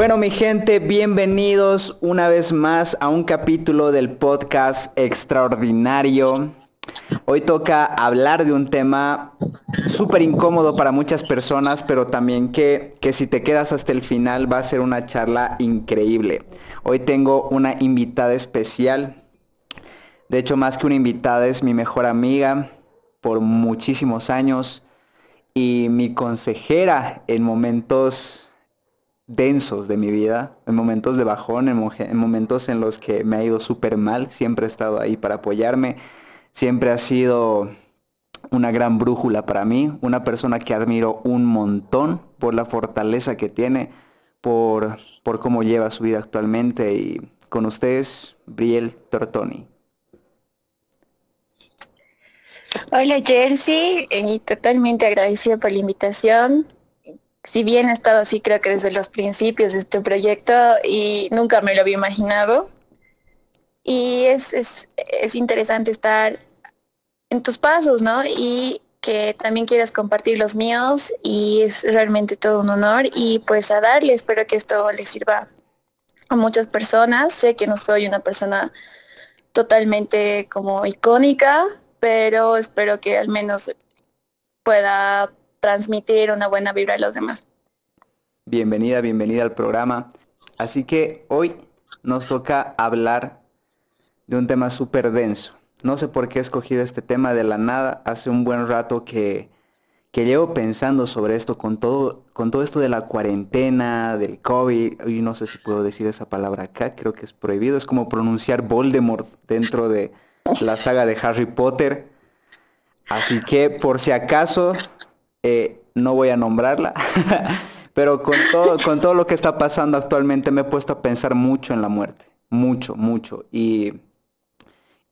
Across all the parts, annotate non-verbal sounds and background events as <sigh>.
Bueno, mi gente, bienvenidos una vez más a un capítulo del podcast extraordinario. Hoy toca hablar de un tema súper incómodo para muchas personas, pero también que, que si te quedas hasta el final va a ser una charla increíble. Hoy tengo una invitada especial. De hecho, más que una invitada, es mi mejor amiga por muchísimos años y mi consejera en momentos densos de mi vida, en momentos de bajón, en, momentos en los que me ha ido súper mal, siempre ha estado ahí para apoyarme, siempre ha sido una gran brújula para mí, una persona que admiro un montón por la fortaleza que tiene, por, por cómo lleva su vida actualmente. Y con ustedes, Briel Tortoni. Hola Jersey, y totalmente agradecida por la invitación si bien he estado así creo que desde los principios de este proyecto y nunca me lo había imaginado. Y es, es, es interesante estar en tus pasos, ¿no? Y que también quieras compartir los míos y es realmente todo un honor y pues a darle, espero que esto le sirva a muchas personas. Sé que no soy una persona totalmente como icónica, pero espero que al menos pueda transmitir una buena vibra a los demás. Bienvenida, bienvenida al programa. Así que hoy nos toca hablar de un tema súper denso. No sé por qué he escogido este tema de la nada. Hace un buen rato que, que llevo pensando sobre esto con todo, con todo esto de la cuarentena, del COVID. Y no sé si puedo decir esa palabra acá, creo que es prohibido. Es como pronunciar Voldemort dentro de la saga de Harry Potter. Así que por si acaso eh, no voy a nombrarla, <laughs> pero con todo, con todo lo que está pasando actualmente me he puesto a pensar mucho en la muerte, mucho, mucho. Y,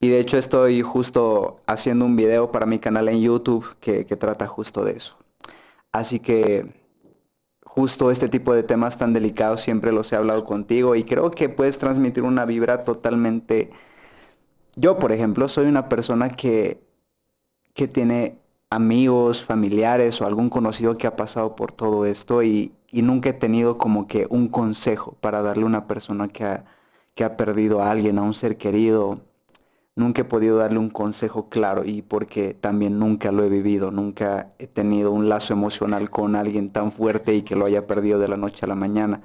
y de hecho estoy justo haciendo un video para mi canal en YouTube que, que trata justo de eso. Así que justo este tipo de temas tan delicados siempre los he hablado contigo y creo que puedes transmitir una vibra totalmente... Yo, por ejemplo, soy una persona que, que tiene amigos, familiares o algún conocido que ha pasado por todo esto y, nunca he tenido como que un consejo para darle a una persona que ha, que ha perdido a alguien, a un ser querido. Nunca he podido darle un consejo claro y porque también nunca lo he vivido, nunca he tenido un lazo emocional con alguien tan fuerte y que lo haya perdido de la noche a la mañana.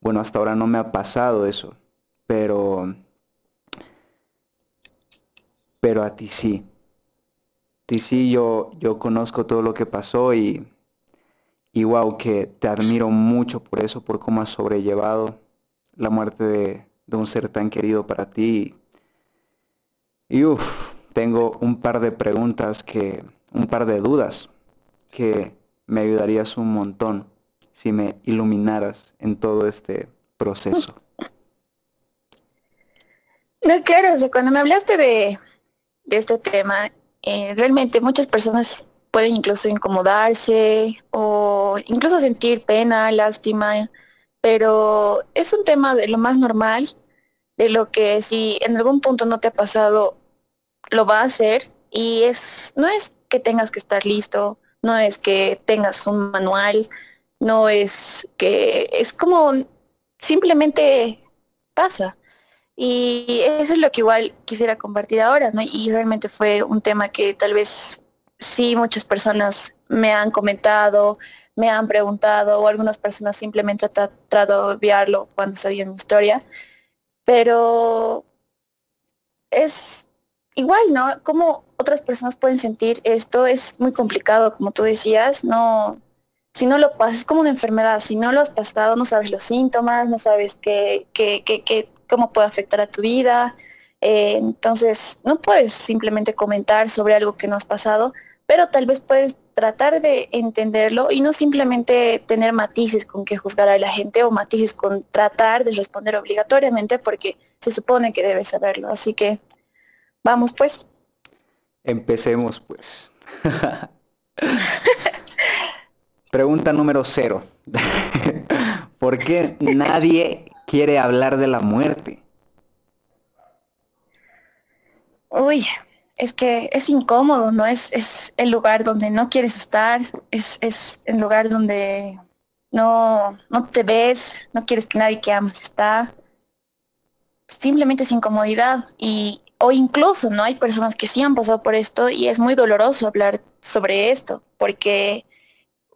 Bueno, hasta ahora no me ha pasado eso, pero pero a ti sí. Sí, yo, yo conozco todo lo que pasó y, y wow, que te admiro mucho por eso, por cómo has sobrellevado la muerte de, un ser tan querido para ti. Y uff, tengo un par de preguntas que, un par de dudas que me ayudarías un montón si me iluminaras en todo este proceso. <laughs> No, claro, cuando me hablaste de, de este tema, eh, realmente muchas personas pueden incluso incomodarse o incluso sentir pena, lástima, pero es un tema de lo más normal, de lo que si en algún punto no te ha pasado, lo va a hacer y es, no es que tengas que estar listo, no es que tengas un manual, no es que, es como simplemente pasa. Y eso es lo que igual quisiera compartir ahora, ¿no? Y realmente fue un tema que tal vez sí muchas personas me han comentado, me han preguntado, o algunas personas simplemente han tratado de obviarlo cuando sabían mi historia. Pero es igual, ¿no? Cómo otras personas pueden sentir esto es muy complicado, como tú decías, no, si no lo pasas, es como una enfermedad, si no lo has pasado, no sabes los síntomas, no sabes qué, qué, qué, qué cómo puede afectar a tu vida. Eh, entonces, no puedes simplemente comentar sobre algo que no has pasado, pero tal vez puedes tratar de entenderlo y no simplemente tener matices con que juzgar a la gente o matices con tratar de responder obligatoriamente porque se supone que debes saberlo. Así que vamos pues. Empecemos pues. <laughs> Pregunta número cero. <laughs> ¿Por qué nadie quiere hablar de la muerte? Uy, es que es incómodo, ¿no? Es, es el lugar donde no quieres estar, es, es el lugar donde no, no te ves, no quieres que nadie que amas está. Simplemente es incomodidad y o incluso no hay personas que sí han pasado por esto y es muy doloroso hablar sobre esto porque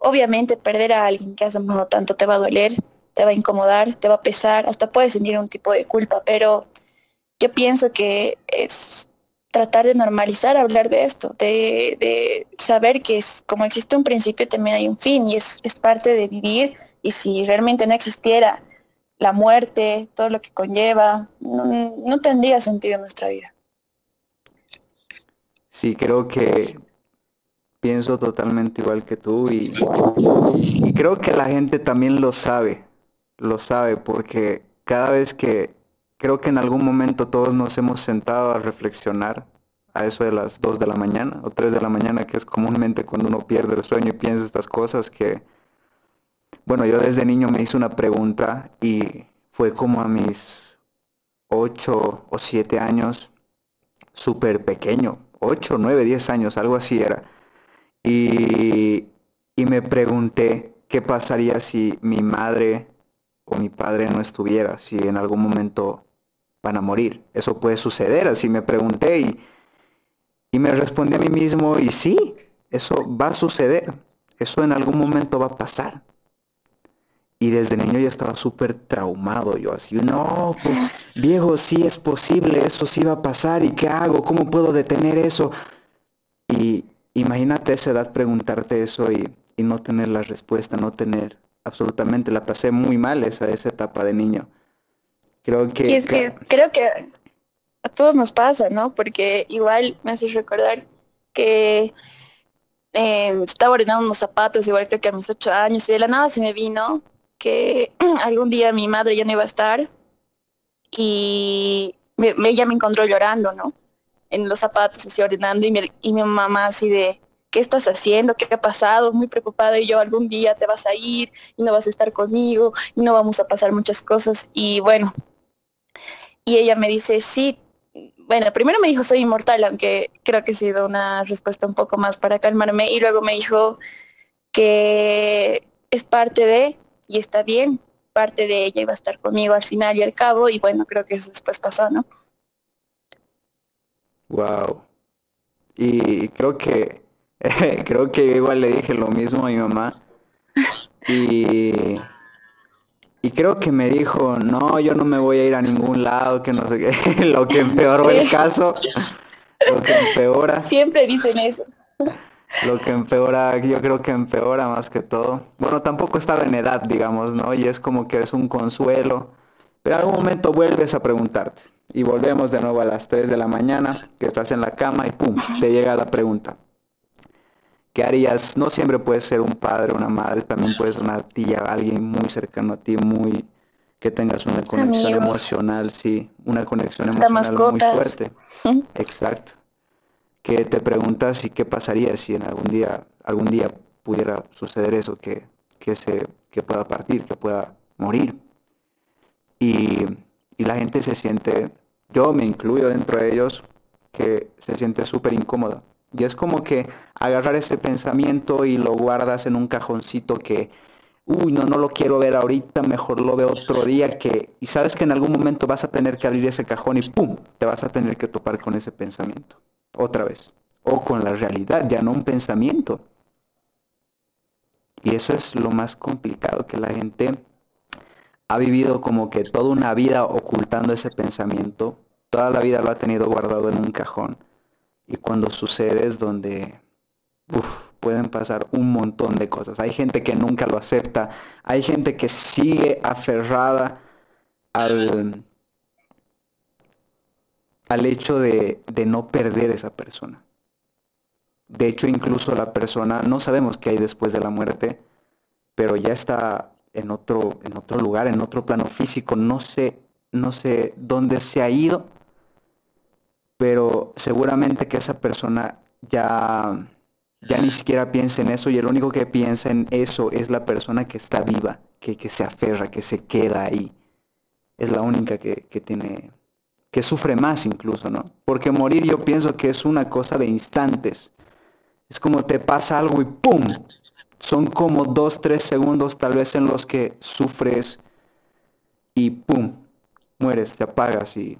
obviamente perder a alguien que has amado tanto te va a doler, te va a incomodar, te va a pesar, hasta puedes sentir un tipo de culpa, pero yo pienso que es tratar de normalizar hablar de esto, de, saber que es, como existe un principio, también hay un fin y es, parte de vivir y si realmente no existiera la muerte, todo lo que conlleva, no, tendría sentido en nuestra vida. Sí, creo que pienso totalmente igual que tú y, creo que la gente también lo sabe, lo sabe porque cada vez que creo que en algún momento todos nos hemos sentado a reflexionar a eso de las 2 de la mañana o 3 de la mañana, que es comúnmente cuando uno pierde el sueño y piensa estas cosas que, bueno, yo desde niño me hice una pregunta y fue como a mis 8 o 7 años, súper pequeño, 8, 9, 10 años, algo así era. Y, y me pregunté qué pasaría si mi madre o mi padre no estuviera, si en algún momento van a morir. Eso puede suceder, así me pregunté y, y me respondí a mí mismo y sí, eso va a suceder, eso en algún momento va a pasar. Y desde niño ya estaba súper traumado yo, así, no, pues, viejo, sí es posible, eso sí va a pasar, ¿y qué hago? ¿Cómo puedo detener eso? Y imagínate esa edad preguntarte eso y, y no tener la respuesta, no tener absolutamente, la pasé muy mal esa, esa etapa de niño. Creo que... Y es que creo que a todos nos pasa, ¿no? Porque igual me hace recordar que eh, estaba ordenando unos zapatos, igual creo que a mis ocho años, y de la nada se me vino que <clears throat> algún día mi madre ya no iba a estar y me, ella me encontró llorando, ¿no? En los zapatos, así ordenando, y y mi mamá así de, ¿qué estás haciendo? ¿Qué ha pasado? Muy preocupada y yo algún día te vas a ir y no vas a estar conmigo y no vamos a pasar muchas cosas. Y bueno, y ella me dice, sí, bueno, primero me dijo soy inmortal, aunque creo que ha sido una respuesta un poco más para calmarme. Y luego me dijo que es parte de, y está bien, parte de ella iba a estar conmigo al final y al cabo. Y bueno, creo que eso después pasó, ¿no? Wow. Y creo que <laughs> creo que igual le dije lo mismo a mi mamá. Y, y creo que me dijo, no, yo no me voy a ir a ningún lado, que no sé qué, <laughs> lo que empeoró el caso, lo que empeora. Siempre dicen eso. Lo que empeora, yo creo que empeora más que todo. Bueno, tampoco estaba en edad, digamos, ¿no? Y es como que es un consuelo. Pero en algún momento vuelves a preguntarte. Y volvemos de nuevo a las 3 de la mañana, que estás en la cama y pum, te llega la pregunta. ¿Qué harías? No siempre puede ser un padre, una madre, también puede ser una tía, alguien muy cercano a ti, muy que tengas una conexión emocional, sí, una conexión emocional muy fuerte. <laughs> Exacto. Que te preguntas y qué pasaría si en algún día, algún día pudiera suceder eso, que, que se, que pueda partir, que pueda morir. Y, y la gente se siente, yo me incluyo dentro de ellos, que se siente súper incómoda y es como que agarrar ese pensamiento y lo guardas en un cajoncito que, uy, no, no lo quiero ver ahorita, mejor lo veo otro día que, y sabes que en algún momento vas a tener que abrir ese cajón y ¡pum! te vas a tener que topar con ese pensamiento. Otra vez. O con la realidad, ya no un pensamiento. Y eso es lo más complicado, que la gente ha vivido como que toda una vida ocultando ese pensamiento, toda la vida lo ha tenido guardado en un cajón y cuando sucede es donde pueden pasar un montón de cosas. Hay gente que nunca lo acepta, hay gente que sigue aferrada al, al hecho de, de no perder esa persona. De hecho, incluso la persona, no sabemos qué hay después de la muerte, pero ya está en otro, en otro lugar, en otro plano físico. No sé, no sé dónde se ha ido, pero seguramente que esa persona ya, ya ni siquiera piensa en eso y el único que piensa en eso es la persona que está viva, que, que se aferra, que se queda ahí. Es la única que, que tiene, que sufre más incluso, ¿no? Porque morir yo pienso que es una cosa de instantes. Es como te pasa algo y ¡pum! son como dos, tres segundos tal vez en los que sufres y ¡pum! mueres, te apagas y,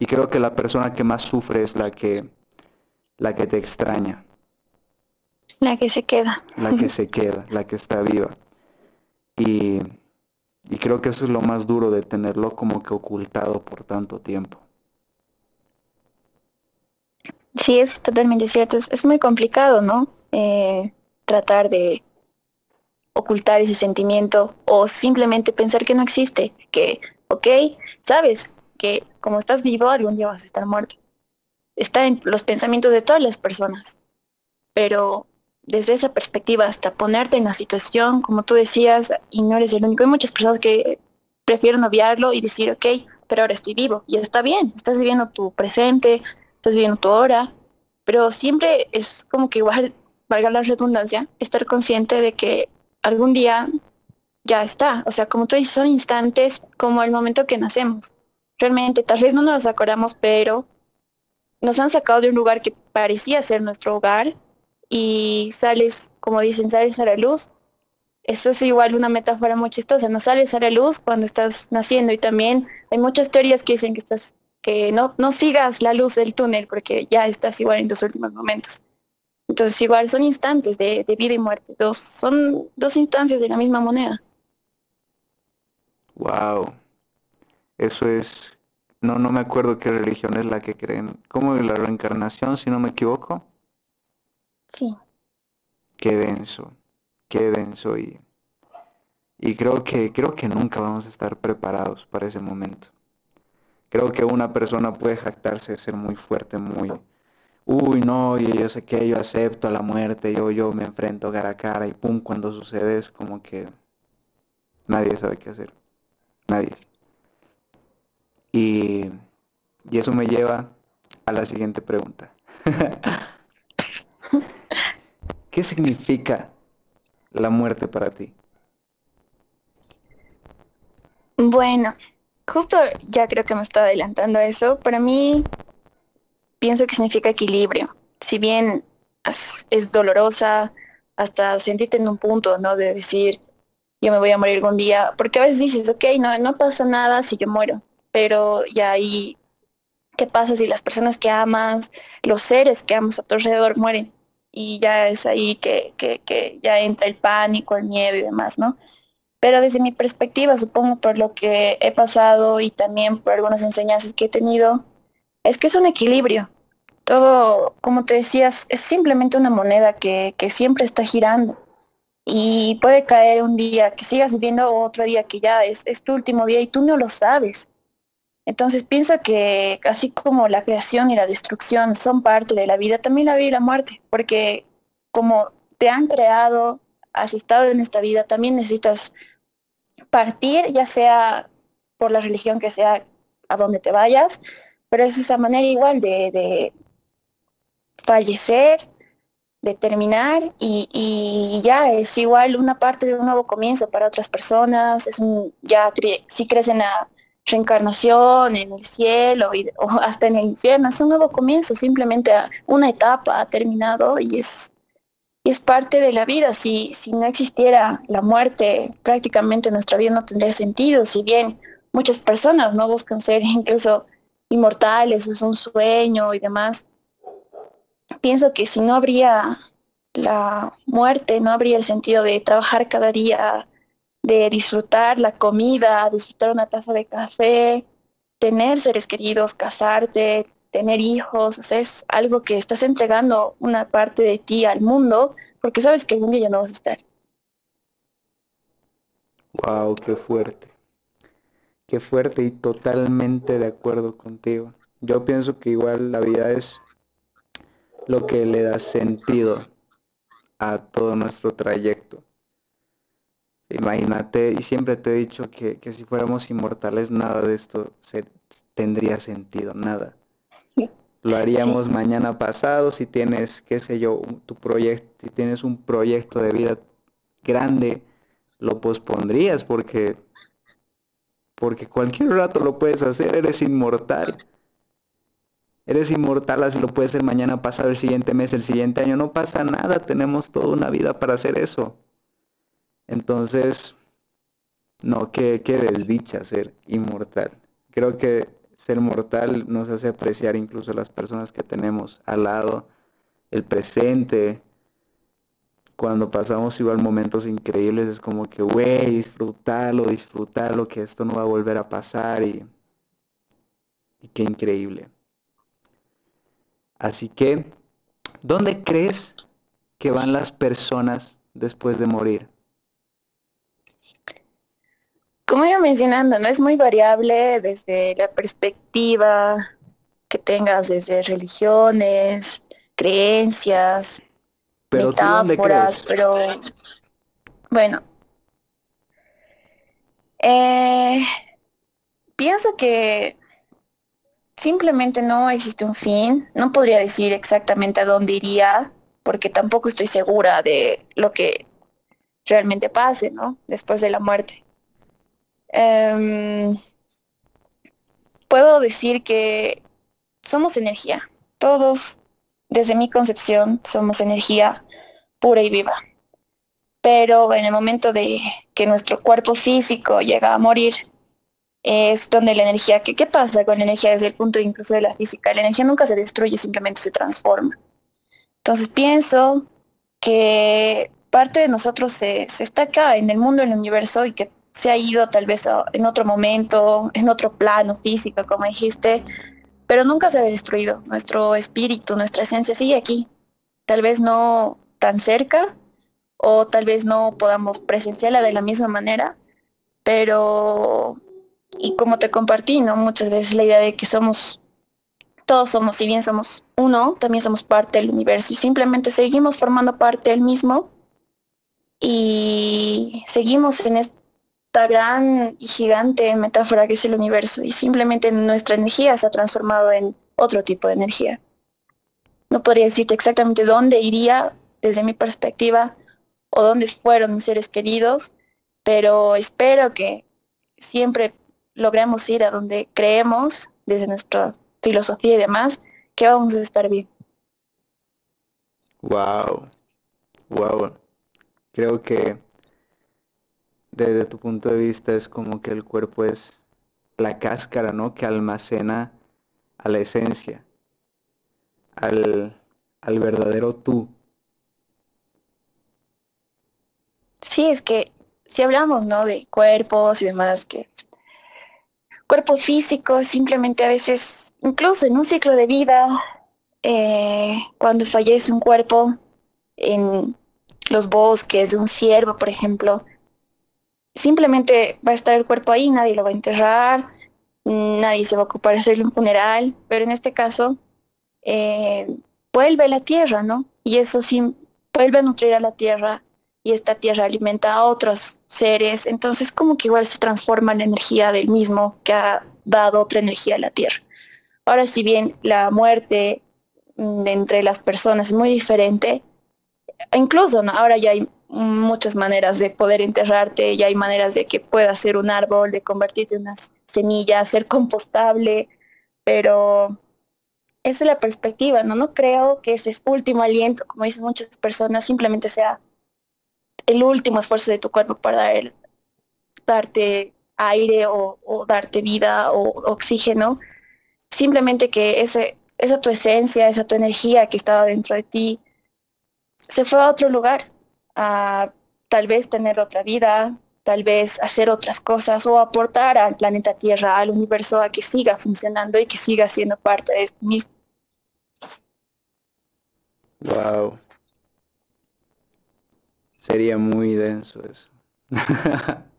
y creo que la persona que más sufre es la que, la que te extraña. La que se queda. La que <laughs> se queda, la que está viva. Y, y creo que eso es lo más duro de tenerlo como que ocultado por tanto tiempo. Sí, es totalmente cierto. Es, muy complicado, ¿no? Eh, tratar de ocultar ese sentimiento o simplemente pensar que no existe, que, ok, sabes que como estás vivo, algún día vas a estar muerto. Está en los pensamientos de todas las personas, pero desde esa perspectiva hasta ponerte en la situación, como tú decías, y no eres el único, hay muchas personas que prefieren obviarlo y decir, ok, pero ahora estoy vivo, y está bien, estás viviendo tu presente, estás viviendo tu hora, pero siempre es como que igual, valga la redundancia, estar consciente de que algún día ya está. O sea, como tú dices, son instantes como el momento que nacemos. Realmente, tal vez no nos acordamos, pero nos han sacado de un lugar que parecía ser nuestro hogar y sales, como dicen, sales a la luz. Esto es igual una metáfora muy chistosa, no sales a la luz cuando estás naciendo y también hay muchas teorías que dicen que estás que no, no sigas la luz del túnel porque ya estás igual en tus últimos momentos. Entonces igual son instantes de, vida y muerte, dos, son dos instancias de la misma moneda. Wow. Eso es, no, no me acuerdo qué religión es la que creen. ¿Cómo la reencarnación, si no me equivoco? Sí. Qué denso, qué denso y, y creo que, creo que nunca vamos a estar preparados para ese momento. Creo que una persona puede jactarse de ser muy fuerte, muy, uy, no, yo, sé que yo acepto a la muerte, yo, yo me enfrento cara a cara y pum, cuando sucede es como que nadie sabe qué hacer. Nadie. Y, y eso me lleva a la siguiente pregunta. <laughs> ¿Qué significa la muerte para ti? Bueno, justo ya creo que me está adelantando eso. Para mí, pienso que significa equilibrio. Si bien es, dolorosa, hasta sentirte en un punto, ¿no? De decir, yo me voy a morir algún día, porque a veces dices, ok, no, no pasa nada si yo muero, pero ya ahí, ¿qué pasa si las personas que amas, los seres que amas a tu alrededor mueren? Y ya es ahí que, que, que ya entra el pánico, el miedo y demás, ¿no? Pero desde mi perspectiva, supongo por lo que he pasado y también por algunas enseñanzas que he tenido, es que es un equilibrio. Todo, como te decías, es simplemente una moneda que, siempre está girando. Y puede caer un día que sigas viviendo otro día que ya es, es tu último día y tú no lo sabes. Entonces pienso que así como la creación y la destrucción son parte de la vida, también la vida y la muerte, porque como te han creado, has estado en esta vida, también necesitas partir, ya sea por la religión que sea a donde te vayas, pero es esa manera igual de, fallecer, de terminar y, ya es igual una parte de un nuevo comienzo para otras personas, es un, ya si crees en la reencarnación, en el cielo y, o hasta en el infierno, es un nuevo comienzo, simplemente una etapa ha terminado y es es parte de la vida. Si, si no existiera la muerte, prácticamente nuestra vida no tendría sentido. Si bien muchas personas no buscan ser incluso inmortales, es un sueño y demás, pienso que si no habría la muerte, no habría el sentido de trabajar cada día, de disfrutar la comida, disfrutar una taza de café, tener seres queridos, casarte, tener hijos, es algo que estás entregando una parte de ti al mundo porque sabes que algún día ya no vas a estar. Wow, qué fuerte. Qué fuerte y totalmente de acuerdo contigo. Yo pienso que igual la vida es lo que le da sentido a todo nuestro trayecto. Imagínate, y siempre te he dicho que, que si fuéramos inmortales, nada de esto se, tendría sentido, nada. Lo haríamos mañana pasado si tienes, qué sé yo, tu proyecto, si tienes un proyecto de vida grande, lo pospondrías porque porque cualquier rato lo puedes hacer, eres inmortal. Eres inmortal, así lo puedes ser mañana pasado, el siguiente mes, el siguiente año. No pasa nada, tenemos toda una vida para hacer eso. Entonces, no, qué, desdicha ser inmortal. Creo que ser mortal nos hace apreciar incluso las personas que tenemos al lado, el presente. Cuando pasamos igual momentos increíbles, es como que, güey, disfrutarlo, disfrutarlo, que esto no va a volver a pasar y qué increíble. Así que, ¿dónde crees que van las personas después de morir? Como iba mencionando, no es muy variable desde la perspectiva que tengas desde religiones, creencias, metáforas, pero bueno. Eh, pienso que simplemente no existe un fin. No podría decir exactamente a dónde iría, porque tampoco estoy segura de lo que realmente pase, ¿no? Después de la muerte. Em, puedo decir que somos energía. Todos, desde mi concepción, somos energía pura y viva. Pero en el momento de que nuestro cuerpo físico llega a morir, es donde la energía, ¿qué, ¿qué pasa con la energía desde el punto incluso de la física? La energía nunca se destruye, simplemente se transforma. Entonces pienso que parte de nosotros se, se está acá en el mundo, en el universo y que se ha ido tal vez en otro momento, en otro plano físico, como dijiste, pero nunca se ha destruido. Nuestro espíritu, nuestra esencia sigue aquí. Tal vez no tan cerca o tal vez no podamos presenciarla de la misma manera, pero, y como te compartí, ¿no? Muchas veces la idea de que somos, todos somos, si bien somos uno, también somos parte del universo y simplemente seguimos formando parte del mismo y seguimos en este esta gran y gigante metáfora que es el universo y simplemente nuestra energía se ha transformado en otro tipo de energía. No podría decirte exactamente dónde iría desde mi perspectiva o dónde fueron mis seres queridos, pero espero que siempre logremos ir a donde creemos, desde nuestra filosofía y demás, que vamos a estar bien. Wow, wow. Creo que desde tu punto de vista es como que el cuerpo es la cáscara, ¿no? Que almacena a la esencia, al, al verdadero tú. Sí, es que si hablamos, ¿no? De cuerpos y demás, que cuerpo físico simplemente a veces, incluso en un ciclo de vida, eh, cuando fallece un cuerpo en los bosques de un ciervo, por ejemplo, simplemente va a estar el cuerpo ahí, nadie lo va a enterrar, nadie se va a ocupar de hacerle un funeral, pero en este caso eh, vuelve a la tierra, ¿no? Y eso sí, vuelve a nutrir a la tierra y esta tierra alimenta a otros seres, entonces como que igual se transforma la energía del mismo que ha dado otra energía a la tierra. Ahora, si bien la muerte mm, entre las personas es muy diferente, incluso ahora ya hay muchas maneras de poder enterrarte, ya hay maneras de que puedas ser un árbol, de convertirte en unas semillas, ser compostable, pero esa es la perspectiva, ¿no? No creo que ese último aliento, como dicen muchas personas, simplemente sea el último esfuerzo de tu cuerpo para darte aire o, darte vida o oxígeno. Simplemente que ese, esa tu esencia, esa tu energía que estaba dentro de ti, se fue a otro lugar a tal vez tener otra vida, tal vez hacer otras cosas o aportar al planeta Tierra, al universo, a que siga funcionando y que siga siendo parte de esto mismo. Wow. Sería muy denso eso. <laughs>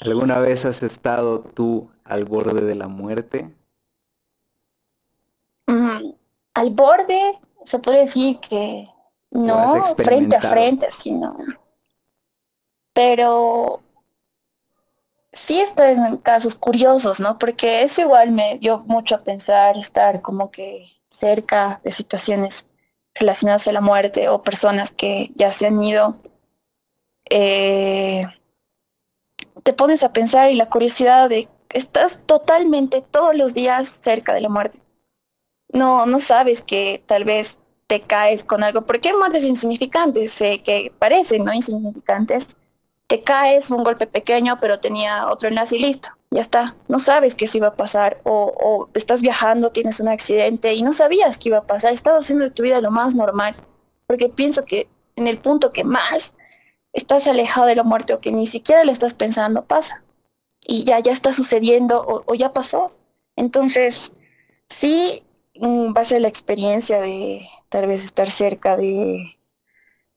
¿Alguna vez has estado tú al borde de la muerte? Mm, al borde, se puede decir que no, frente a frente, sino. Pero sí estoy en casos curiosos, ¿no? Porque eso igual me dio mucho a pensar estar como que cerca de situaciones relacionadas a la muerte o personas que ya se han ido. Eh, te pones a pensar y la curiosidad de estás totalmente todos los días cerca de la muerte. No, no sabes que tal vez te caes con algo, porque hay muertes insignificantes, que parecen no insignificantes. Te caes, un golpe pequeño, pero tenía otro enlace y listo, ya está. No sabes qué se iba a pasar, o, o estás viajando, tienes un accidente y no sabías qué iba a pasar, estabas haciendo de tu vida lo más normal, porque pienso que en el punto que más estás alejado de la muerte o que ni siquiera le estás pensando, pasa. Y ya, ya está sucediendo o, ya pasó. Entonces, sí mm, va a ser la experiencia de tal vez estar cerca de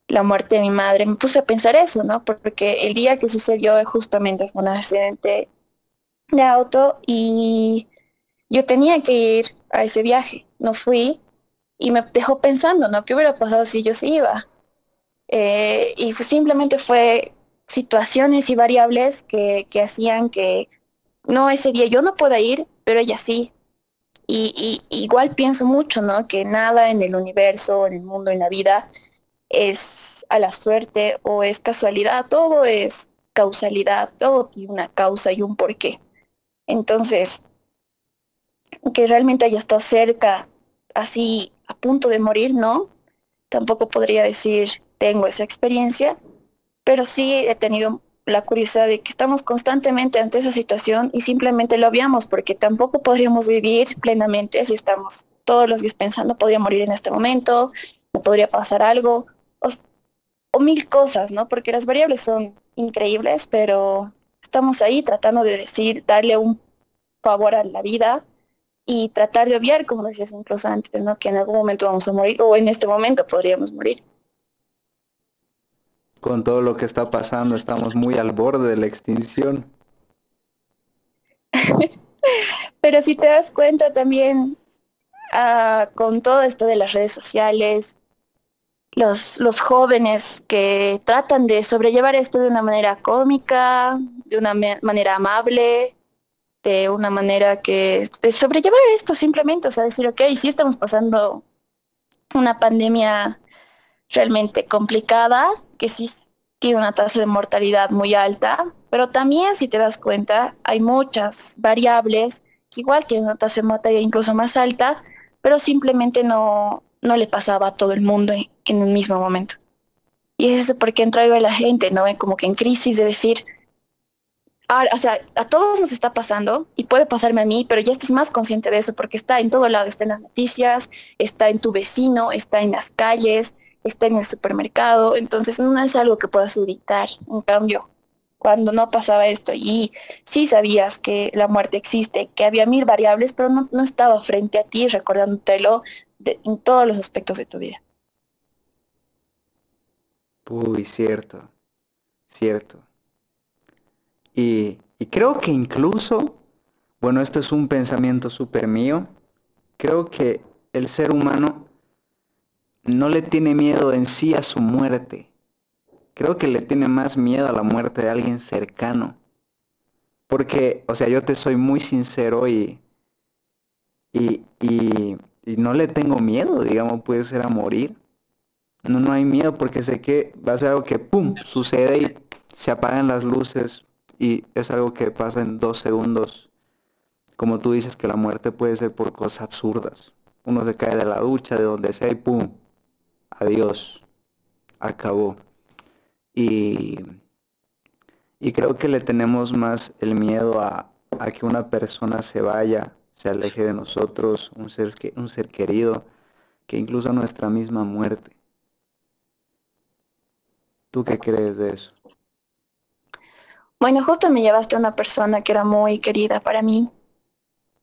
la muerte de mi madre. Me puse a pensar eso, ¿no? Porque el día que sucedió justamente fue un accidente de auto y yo tenía que ir a ese viaje. No fui y me dejó pensando, ¿no? ¿Qué hubiera pasado si yo sí iba? Eh, y simplemente fue situaciones y variables que, que, hacían que no ese día yo no pueda ir, pero ella sí. Y, igual pienso mucho, ¿no? Que nada en el universo, en el mundo, en la vida es a la suerte o es casualidad, todo es causalidad, todo tiene una causa y un porqué. Entonces, que realmente haya estado cerca, así a punto de morir, ¿no? Tampoco podría decir tengo esa experiencia, pero sí he tenido la curiosidad de que estamos constantemente ante esa situación y simplemente lo obviamos porque tampoco podríamos vivir plenamente si estamos todos los días pensando podría morir en este momento, me podría pasar algo o, o mil cosas, ¿no? Porque las variables son increíbles, pero estamos ahí tratando de decir, darle un favor a la vida y tratar de obviar, como decías incluso antes, ¿no? Que en algún momento vamos a morir o en este momento podríamos morir con todo lo que está pasando, estamos muy al borde de la extinción. <laughs> Pero si te das cuenta también, ah, con todo esto de las redes sociales, los, los jóvenes que tratan de sobrellevar esto de una manera cómica, de una manera amable, de una manera que de sobrellevar esto simplemente, o sea, decir, ok, sí estamos pasando una pandemia realmente complicada, que sí tiene una tasa de mortalidad muy alta, pero también si te das cuenta hay muchas variables que igual tienen una tasa de mortalidad incluso más alta, pero simplemente no, no le pasaba a todo el mundo en, el mismo momento. Y es eso porque entra a la gente, ¿no? Como que en crisis de decir, ah, o sea, a todos nos está pasando y puede pasarme a mí, pero ya estás más consciente de eso porque está en todo lado, está en las noticias, está en tu vecino, está en las calles, está en el supermercado, entonces no es algo que puedas evitar. En cambio, cuando no pasaba esto y sí sabías que la muerte existe, que había mil variables, pero no, no estaba frente a ti recordándotelo en todos los aspectos de tu vida. Uy, cierto, cierto. Y, y creo que incluso, bueno, esto es un pensamiento súper mío, creo que el ser humano no le tiene miedo en sí a su muerte. Creo que le tiene más miedo a la muerte de alguien cercano. Porque, o sea, yo te soy muy sincero y, y, y, no le tengo miedo, digamos, puede ser a morir. No, no hay miedo porque sé que va a ser algo que, ¡pum!, sucede y se apagan las luces y es algo que pasa en dos segundos. Como tú dices que la muerte puede ser por cosas absurdas. Uno se cae de la ducha, de donde sea y ¡pum!, adiós, acabó. Y, y creo que le tenemos más el miedo a, a, que una persona se vaya, se aleje de nosotros, un ser, un ser querido, que incluso nuestra misma muerte. ¿Tú qué crees de eso? Bueno, justo me llevaste a una persona que era muy querida para mí.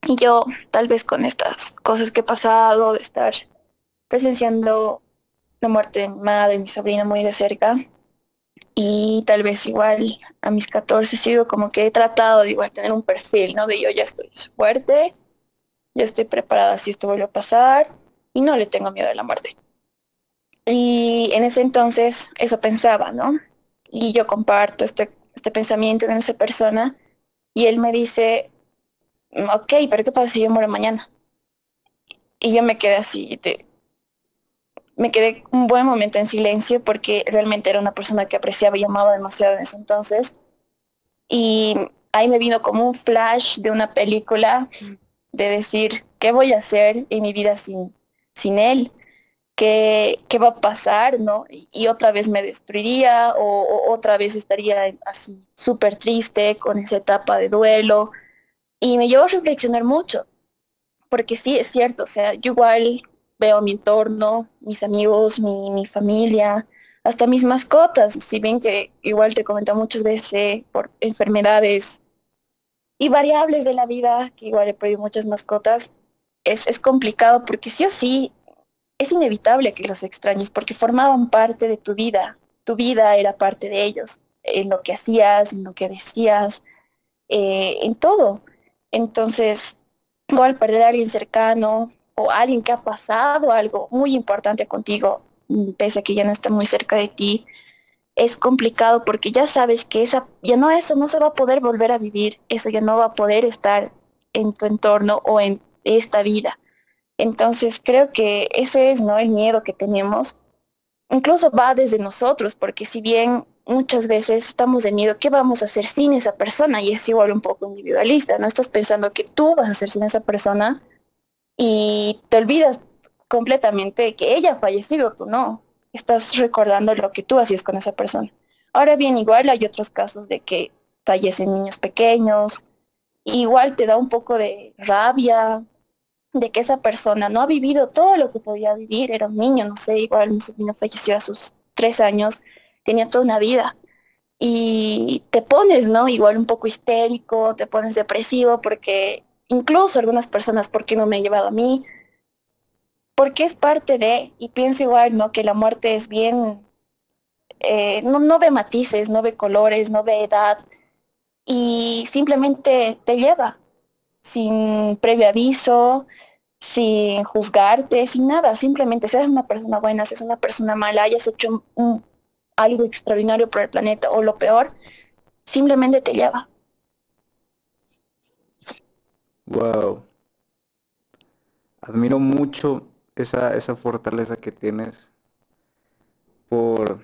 Y yo, tal vez con estas cosas que he pasado, de estar presenciando la muerte de mi madre, mi sobrina muy de cerca. Y tal vez igual a mis 14 sigo como que he tratado de igual tener un perfil, ¿no? De yo ya estoy fuerte, ya estoy preparada si esto vuelve a pasar y no le tengo miedo a la muerte. Y en ese entonces eso pensaba, ¿no? Y yo comparto este, este pensamiento con esa persona y él me dice, ok, pero ¿qué pasa si yo muero mañana? Y yo me quedé así, de, me quedé un buen momento en silencio porque realmente era una persona que apreciaba y amaba demasiado en ese entonces. Y ahí me vino como un flash de una película de decir, ¿qué voy a hacer en mi vida sin, sin él? ¿Qué, ¿Qué va a pasar? ¿no? Y, otra vez me destruiría o, otra vez estaría así súper triste con esa etapa de duelo. Y me llevó a reflexionar mucho, porque sí, es cierto, o sea, yo igual veo mi entorno, mis amigos, mi, mi familia, hasta mis mascotas, si bien que igual te comento muchas veces por enfermedades y variables de la vida, que igual he perdido muchas mascotas, es, es complicado porque sí o sí es inevitable que los extrañes porque formaban parte de tu vida, tu vida era parte de ellos, en lo que hacías, en lo que decías, eh, en todo. Entonces, igual perder a alguien cercano alguien que ha pasado algo muy importante contigo, pese a que ya no está muy cerca de ti, es complicado porque ya sabes que esa, ya no eso no se va a poder volver a vivir, eso ya no va a poder estar en tu entorno o en esta vida. Entonces creo que ese es no el miedo que tenemos. Incluso va desde nosotros, porque si bien muchas veces estamos de miedo, ¿qué vamos a hacer sin esa persona? Y es igual un poco individualista, ¿no? Estás pensando que tú vas a hacer sin esa persona y te olvidas completamente que ella ha fallecido, tú no. Estás recordando lo que tú hacías con esa persona. Ahora bien, igual hay otros casos de que fallecen niños pequeños, igual te da un poco de rabia de que esa persona no ha vivido todo lo que podía vivir, era un niño, no sé, igual mi sobrino falleció a sus tres años, tenía toda una vida. Y te pones, ¿no? Igual un poco histérico, te pones depresivo porque incluso algunas personas, ¿por qué no me ha llevado a mí? porque es parte de, y pienso igual, ¿no? Que la muerte es bien, eh, no, no ve matices, no ve colores, no ve edad, y simplemente te lleva, sin previo aviso, sin juzgarte, sin nada, simplemente seas una persona buena, seas una persona mala, hayas hecho algo extraordinario por el planeta o lo peor, simplemente te lleva. Wow. Admiro mucho esa, esa fortaleza que tienes por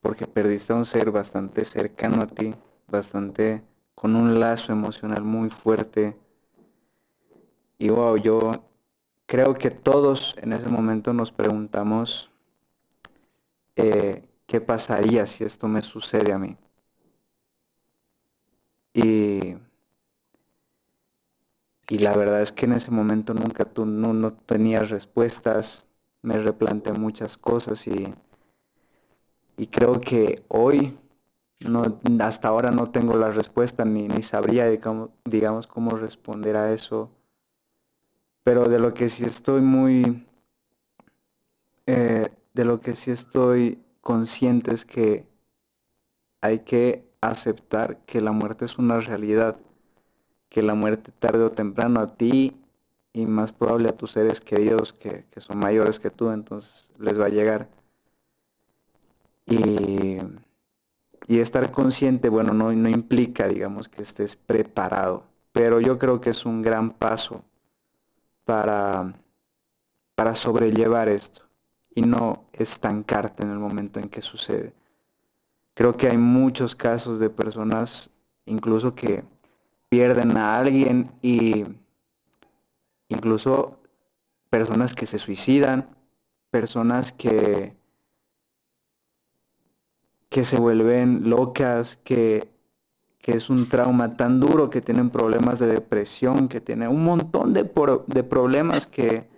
porque perdiste a un ser bastante cercano a ti, bastante con un lazo emocional muy fuerte. Y wow, yo creo que todos en ese momento nos preguntamos eh, qué pasaría si esto me sucede a mí. Y y la verdad es que en ese momento nunca tú no, tenías respuestas, me replanteé muchas cosas y, y creo que hoy, no, hasta ahora no tengo la respuesta ni, ni sabría, digamos, digamos, cómo responder a eso. Pero de lo que sí estoy muy, eh, de lo que sí estoy consciente es que hay que aceptar que la muerte es una realidad que la muerte tarde o temprano a ti y más probable a tus seres queridos que, son mayores que tú, entonces les va a llegar. Y, y estar consciente, bueno, no, no implica, digamos, que estés preparado, pero yo creo que es un gran paso para, para sobrellevar esto y no estancarte en el momento en que sucede. Creo que hay muchos casos de personas incluso que pierden a alguien y incluso personas que se suicidan, personas que, que se vuelven locas, que, que es un trauma tan duro, que tienen problemas de depresión, que tienen un montón de, de problemas que,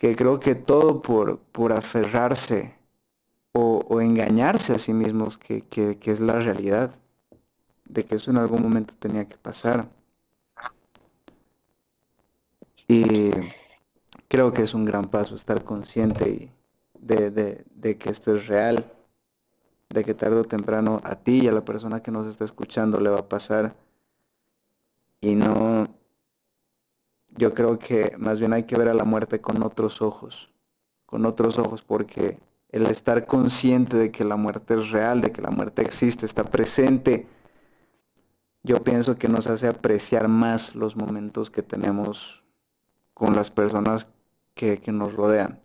que creo que todo por, por aferrarse o, engañarse a sí mismos, que, que es la realidad de que eso en algún momento tenía que pasar. Y creo que es un gran paso estar consciente de, que esto es real, de que tarde o temprano a ti y a la persona que nos está escuchando le va a pasar. Y no, yo creo que más bien hay que ver a la muerte con otros ojos, con otros ojos, porque el estar consciente de que la muerte es real, de que la muerte existe, está presente, yo pienso que nos hace apreciar más los momentos que tenemos con las personas que, nos rodean,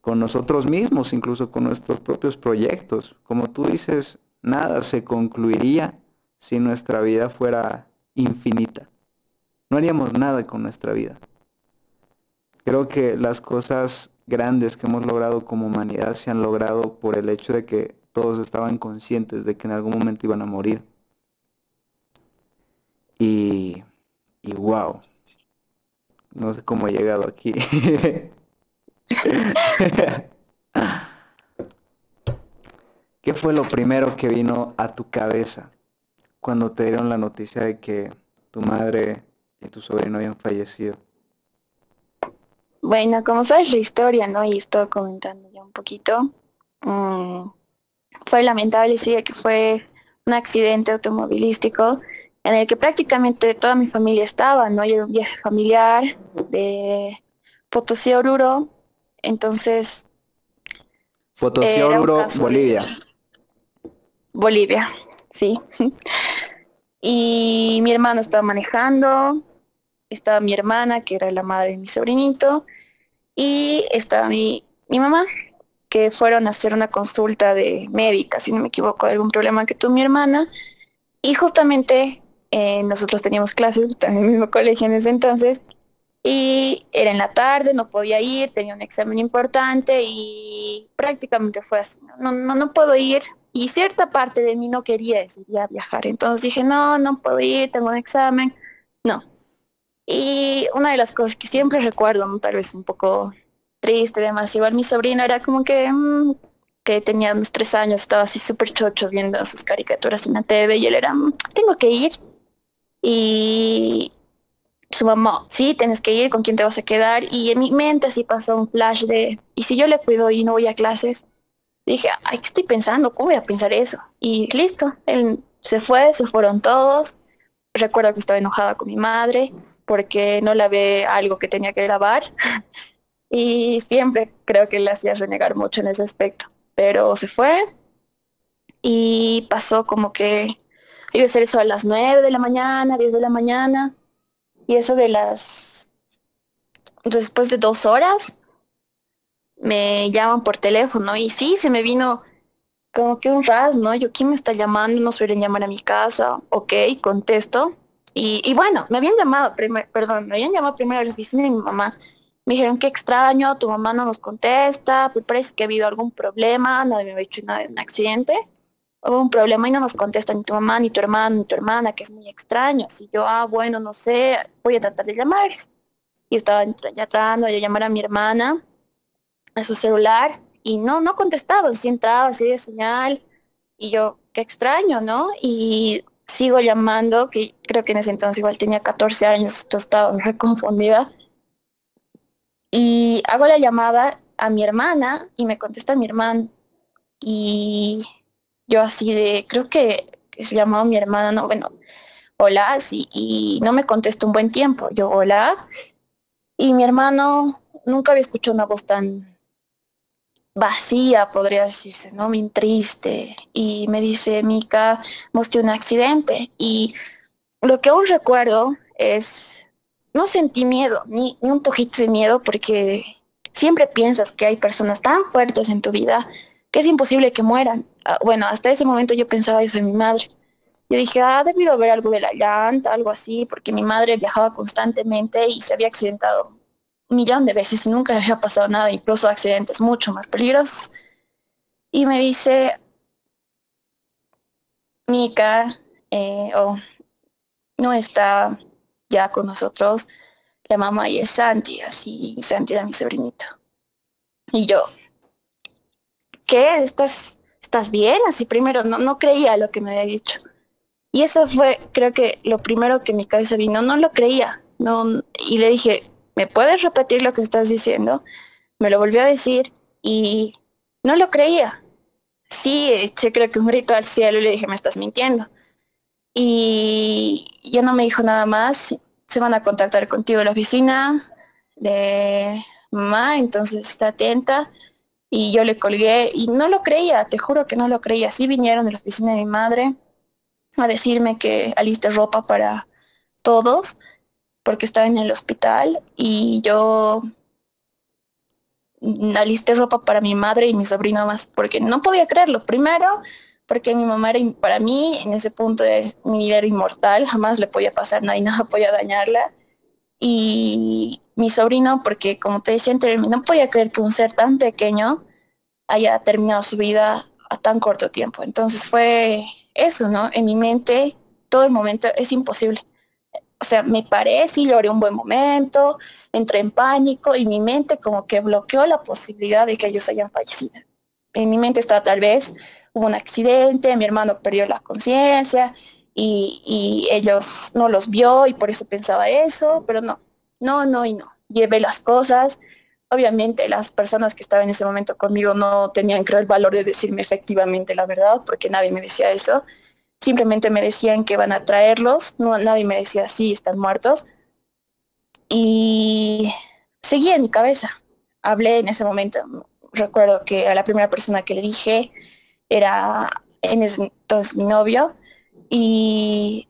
con nosotros mismos, incluso con nuestros propios proyectos. Como tú dices, nada se concluiría si nuestra vida fuera infinita. No haríamos nada con nuestra vida. Creo que las cosas grandes que hemos logrado como humanidad se han logrado por el hecho de que todos estaban conscientes de que en algún momento iban a morir. Y, y wow, no sé cómo he llegado aquí. <laughs> ¿Qué fue lo primero que vino a tu cabeza cuando te dieron la noticia de que tu madre y tu sobrino habían fallecido? Bueno, como sabes la historia, ¿no? Y estoy comentando ya un poquito. Mm, fue lamentable, sí, que fue un accidente automovilístico en el que prácticamente toda mi familia estaba, ¿no? Era un viaje familiar de Potosí a Oruro, entonces... Potosí a Oruro, Bolivia. Bolivia, sí. <laughs> y mi hermano estaba manejando, estaba mi hermana, que era la madre de mi sobrinito, y estaba mi, mi mamá, que fueron a hacer una consulta de médica, si no me equivoco, algún problema que tuvo mi hermana. Y justamente eh, nosotros teníamos clases <laughs> en el mismo colegio en ese entonces y era en la tarde, no podía ir, tenía un examen importante y prácticamente fue así, no, no, no puedo ir y cierta parte de mí no quería decidir viajar, entonces dije, no, no puedo ir, tengo un examen, no. Y una de las cosas que siempre recuerdo, tal vez un poco triste, además, igual mi sobrino era como que, mm, que tenía unos tres años, estaba así súper chocho viendo sus caricaturas en la TV y él era, mm, tengo que ir, y su mamá, sí, tienes que ir, con quién te vas a quedar. Y en mi mente así pasó un flash de, ¿y si yo le cuido y no voy a clases? dije, ay, ¿qué estoy pensando? ¿Cómo voy a pensar eso? Y listo, él se fue, se fueron todos. Recuerdo que estaba enojada con mi madre porque no la ve algo que tenía que grabar. <laughs> y siempre creo que le hacía renegar mucho en ese aspecto. Pero se fue y pasó como que Iba a ser eso a las 9 de la mañana, 10 de la mañana. Y eso de las... Después de dos horas, me llaman por teléfono. Y sí, se me vino como que un ras, ¿no? Yo, ¿quién me está llamando? No suelen llamar a mi casa. Ok, contesto. Y, y bueno, me habían llamado, perdón, me habían llamado primero a la oficina de mi mamá. Me dijeron, qué extraño, tu mamá no nos contesta, pues parece que ha habido algún problema, no me había hecho nada un accidente hubo un problema y no nos contesta ni tu mamá, ni tu hermano, ni tu hermana, que es muy extraño. Si yo, ah, bueno, no sé, voy a tratar de llamarles. Y estaba tratando de llamar a mi hermana a su celular y no, no contestaba, sí entraba, sí de señal. Y yo, qué extraño, ¿no? Y sigo llamando, que creo que en ese entonces igual tenía 14 años, estaba reconfundida. <laughs> Y hago la llamada a mi hermana y me contesta mi hermano. Y yo así de, creo que, se llamaba mi hermana, no, bueno, hola, sí, y no me contestó un buen tiempo. Yo, hola. Y mi hermano nunca había escuchado una voz tan vacía, podría decirse, ¿no? Bien triste. Y me dice, Mica, mostré un accidente. Y lo que aún recuerdo es, no sentí miedo, ni, ni un poquito de miedo, porque siempre piensas que hay personas tan fuertes en tu vida que es imposible que mueran. Ah, bueno, hasta ese momento yo pensaba eso de mi madre. Yo dije, ah, debido haber algo de la llanta, algo así, porque mi madre viajaba constantemente y se había accidentado un millón de veces y nunca le había pasado nada, incluso accidentes mucho más peligrosos. Y me dice, Mica, eh, oh, no está ya con nosotros la mamá y es Santi, así Santi era mi sobrinito. Y yo, ¿qué? ¿Estás ¿estás bien? Así primero, no, no creía lo que me había dicho. Y eso fue, creo que lo primero que mi cabeza vino, no lo creía. No, y le dije, ¿me puedes repetir lo que estás diciendo? Me lo volvió a decir y no lo creía. Sí, eché creo que un grito al cielo y le dije, me estás mintiendo. Y ya no me dijo nada más. Se van a contactar contigo la oficina de mamá, entonces está atenta. Y yo le colgué y no lo creía, te juro que no lo creía. Sí vinieron de la oficina de mi madre a decirme que aliste ropa para todos porque estaba en el hospital y yo alisté ropa para mi madre y mi sobrino más porque no podía creerlo. Primero, porque mi mamá era, para mí, en ese punto de mi vida era inmortal, jamás le podía pasar nada y nada podía dañarla. Y mi sobrino, porque como te decía anteriormente, no podía creer que un ser tan pequeño haya terminado su vida a tan corto tiempo. Entonces fue eso, ¿no? En mi mente, todo el momento es imposible. O sea, me paré, sí logré un buen momento, entré en pánico y mi mente como que bloqueó la posibilidad de que ellos hayan fallecido. En mi mente estaba tal vez hubo un accidente, mi hermano perdió la conciencia y, ellos no los vio y por eso pensaba eso, pero no, no, no y no. Llevé las cosas. Obviamente las personas que estaban en ese momento conmigo no tenían creo el valor de decirme efectivamente la verdad, porque nadie me decía eso. Simplemente me decían que van a traerlos, no, nadie me decía sí, están muertos. Y seguí en mi cabeza. Hablé en ese momento, recuerdo que a la primera persona que le dije, era entonces mi novio, y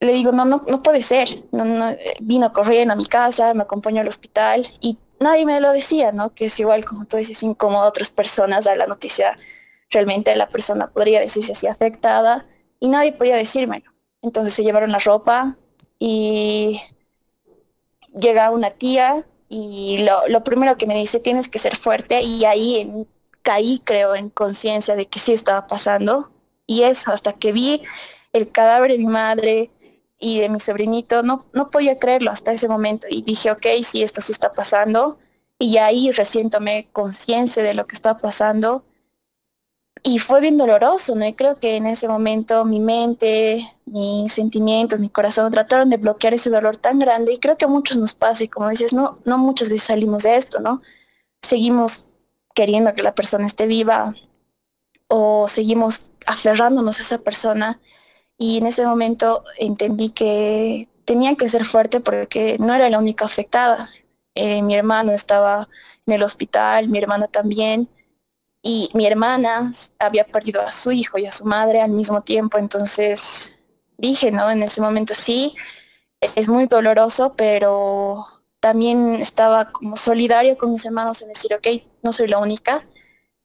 le digo, no, no, no puede ser. No, no, vino corriendo a mi casa, me acompañó al hospital y nadie me lo decía, ¿no? Que es igual como tú dices, incómodo a otras personas dar la noticia. Realmente la persona podría decirse así afectada y nadie podía decírmelo. Entonces se llevaron la ropa y llega una tía y lo, lo primero que me dice, tienes que ser fuerte y ahí caí, creo, en conciencia de que sí estaba pasando. Y eso, hasta que vi el cadáver de mi madre y de mi sobrinito, no, no podía creerlo hasta ese momento. Y dije, ok, sí, esto sí está pasando. Y ahí recién tomé conciencia de lo que estaba pasando. Y fue bien doloroso, ¿no? Y creo que en ese momento mi mente, mis sentimientos, mi corazón trataron de bloquear ese dolor tan grande. Y creo que a muchos nos pasa. Y como dices, no, no muchas veces salimos de esto, ¿no? Seguimos queriendo que la persona esté viva o seguimos aferrándonos a esa persona. Y en ese momento entendí que tenía que ser fuerte porque no era la única afectada. Eh, mi hermano estaba en el hospital, mi hermana también, y mi hermana había perdido a su hijo y a su madre al mismo tiempo. Entonces dije, ¿no? En ese momento sí, es muy doloroso, pero también estaba como solidario con mis hermanos en decir, ok, no soy la única.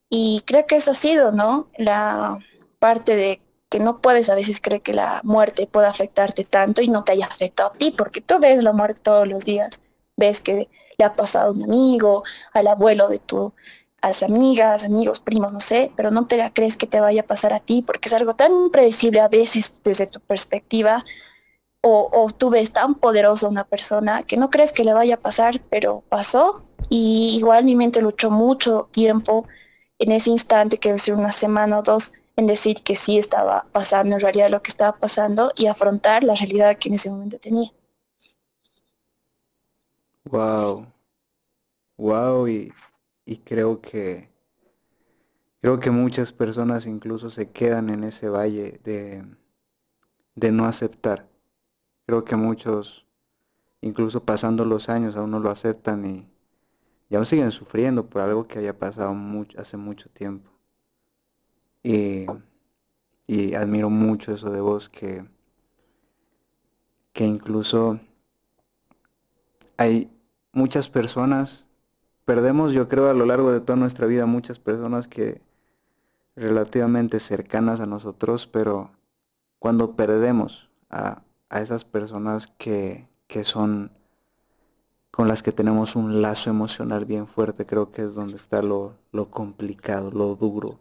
Y creo que eso ha sido, ¿no? La parte de no puedes a veces creer que la muerte pueda afectarte tanto y no te haya afectado a ti, porque tú ves la muerte todos los días, ves que le ha pasado a un amigo, al abuelo de tu, a las amigas, amigos, primos, no sé, pero no te la crees que te vaya a pasar a ti, porque es algo tan impredecible a veces desde tu perspectiva, o, tú ves tan poderoso una persona que no crees que le vaya a pasar, pero pasó y igual mi mente luchó mucho tiempo en ese instante, que ser una semana o dos, en decir que sí estaba pasando en realidad lo que estaba pasando y afrontar la realidad que en ese momento tenía. Wow. Wow, y, y creo que creo que muchas personas incluso se quedan en ese valle de, de no aceptar Creo que muchos, incluso pasando los años, aún no lo aceptan y, aún siguen sufriendo por algo que había pasado mucho, hace mucho tiempo. Y, admiro mucho eso de vos, que, que incluso hay muchas personas, perdemos yo creo a lo largo de toda nuestra vida muchas personas que relativamente cercanas a nosotros, pero cuando perdemos a, a esas personas que, son con las que tenemos un lazo emocional bien fuerte, creo que es donde está lo, lo, complicado, lo duro.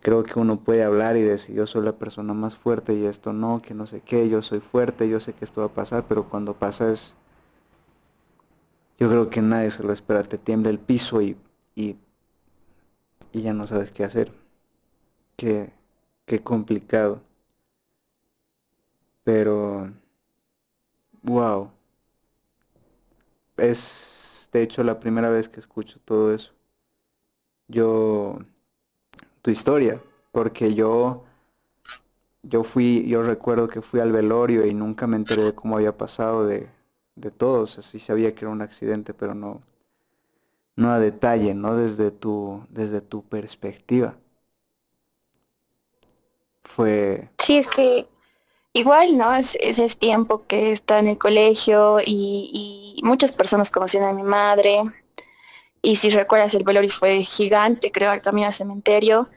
Creo que uno puede hablar y decir, yo soy la persona más fuerte y esto no, que no sé qué, yo soy fuerte, yo sé que esto va a pasar, pero cuando pasa es, yo creo que nadie se lo espera, te tiembla el piso y, y, y ya no sabes qué hacer. Qué, qué complicado. Pero, wow. Es de hecho la primera vez que escucho todo eso. Yo, tu historia, porque yo, yo fui, yo recuerdo que fui al velorio y nunca me enteré de cómo había pasado de, de todos. Así sabía que era un accidente, pero no, no a detalle, no desde tu, desde tu perspectiva. Fue. Sí, es que igual, ¿no? Es, ese tiempo que está en el colegio y, muchas personas conocían a mi madre. Y si recuerdas, el velorio fue gigante, creo, al camino al cementerio.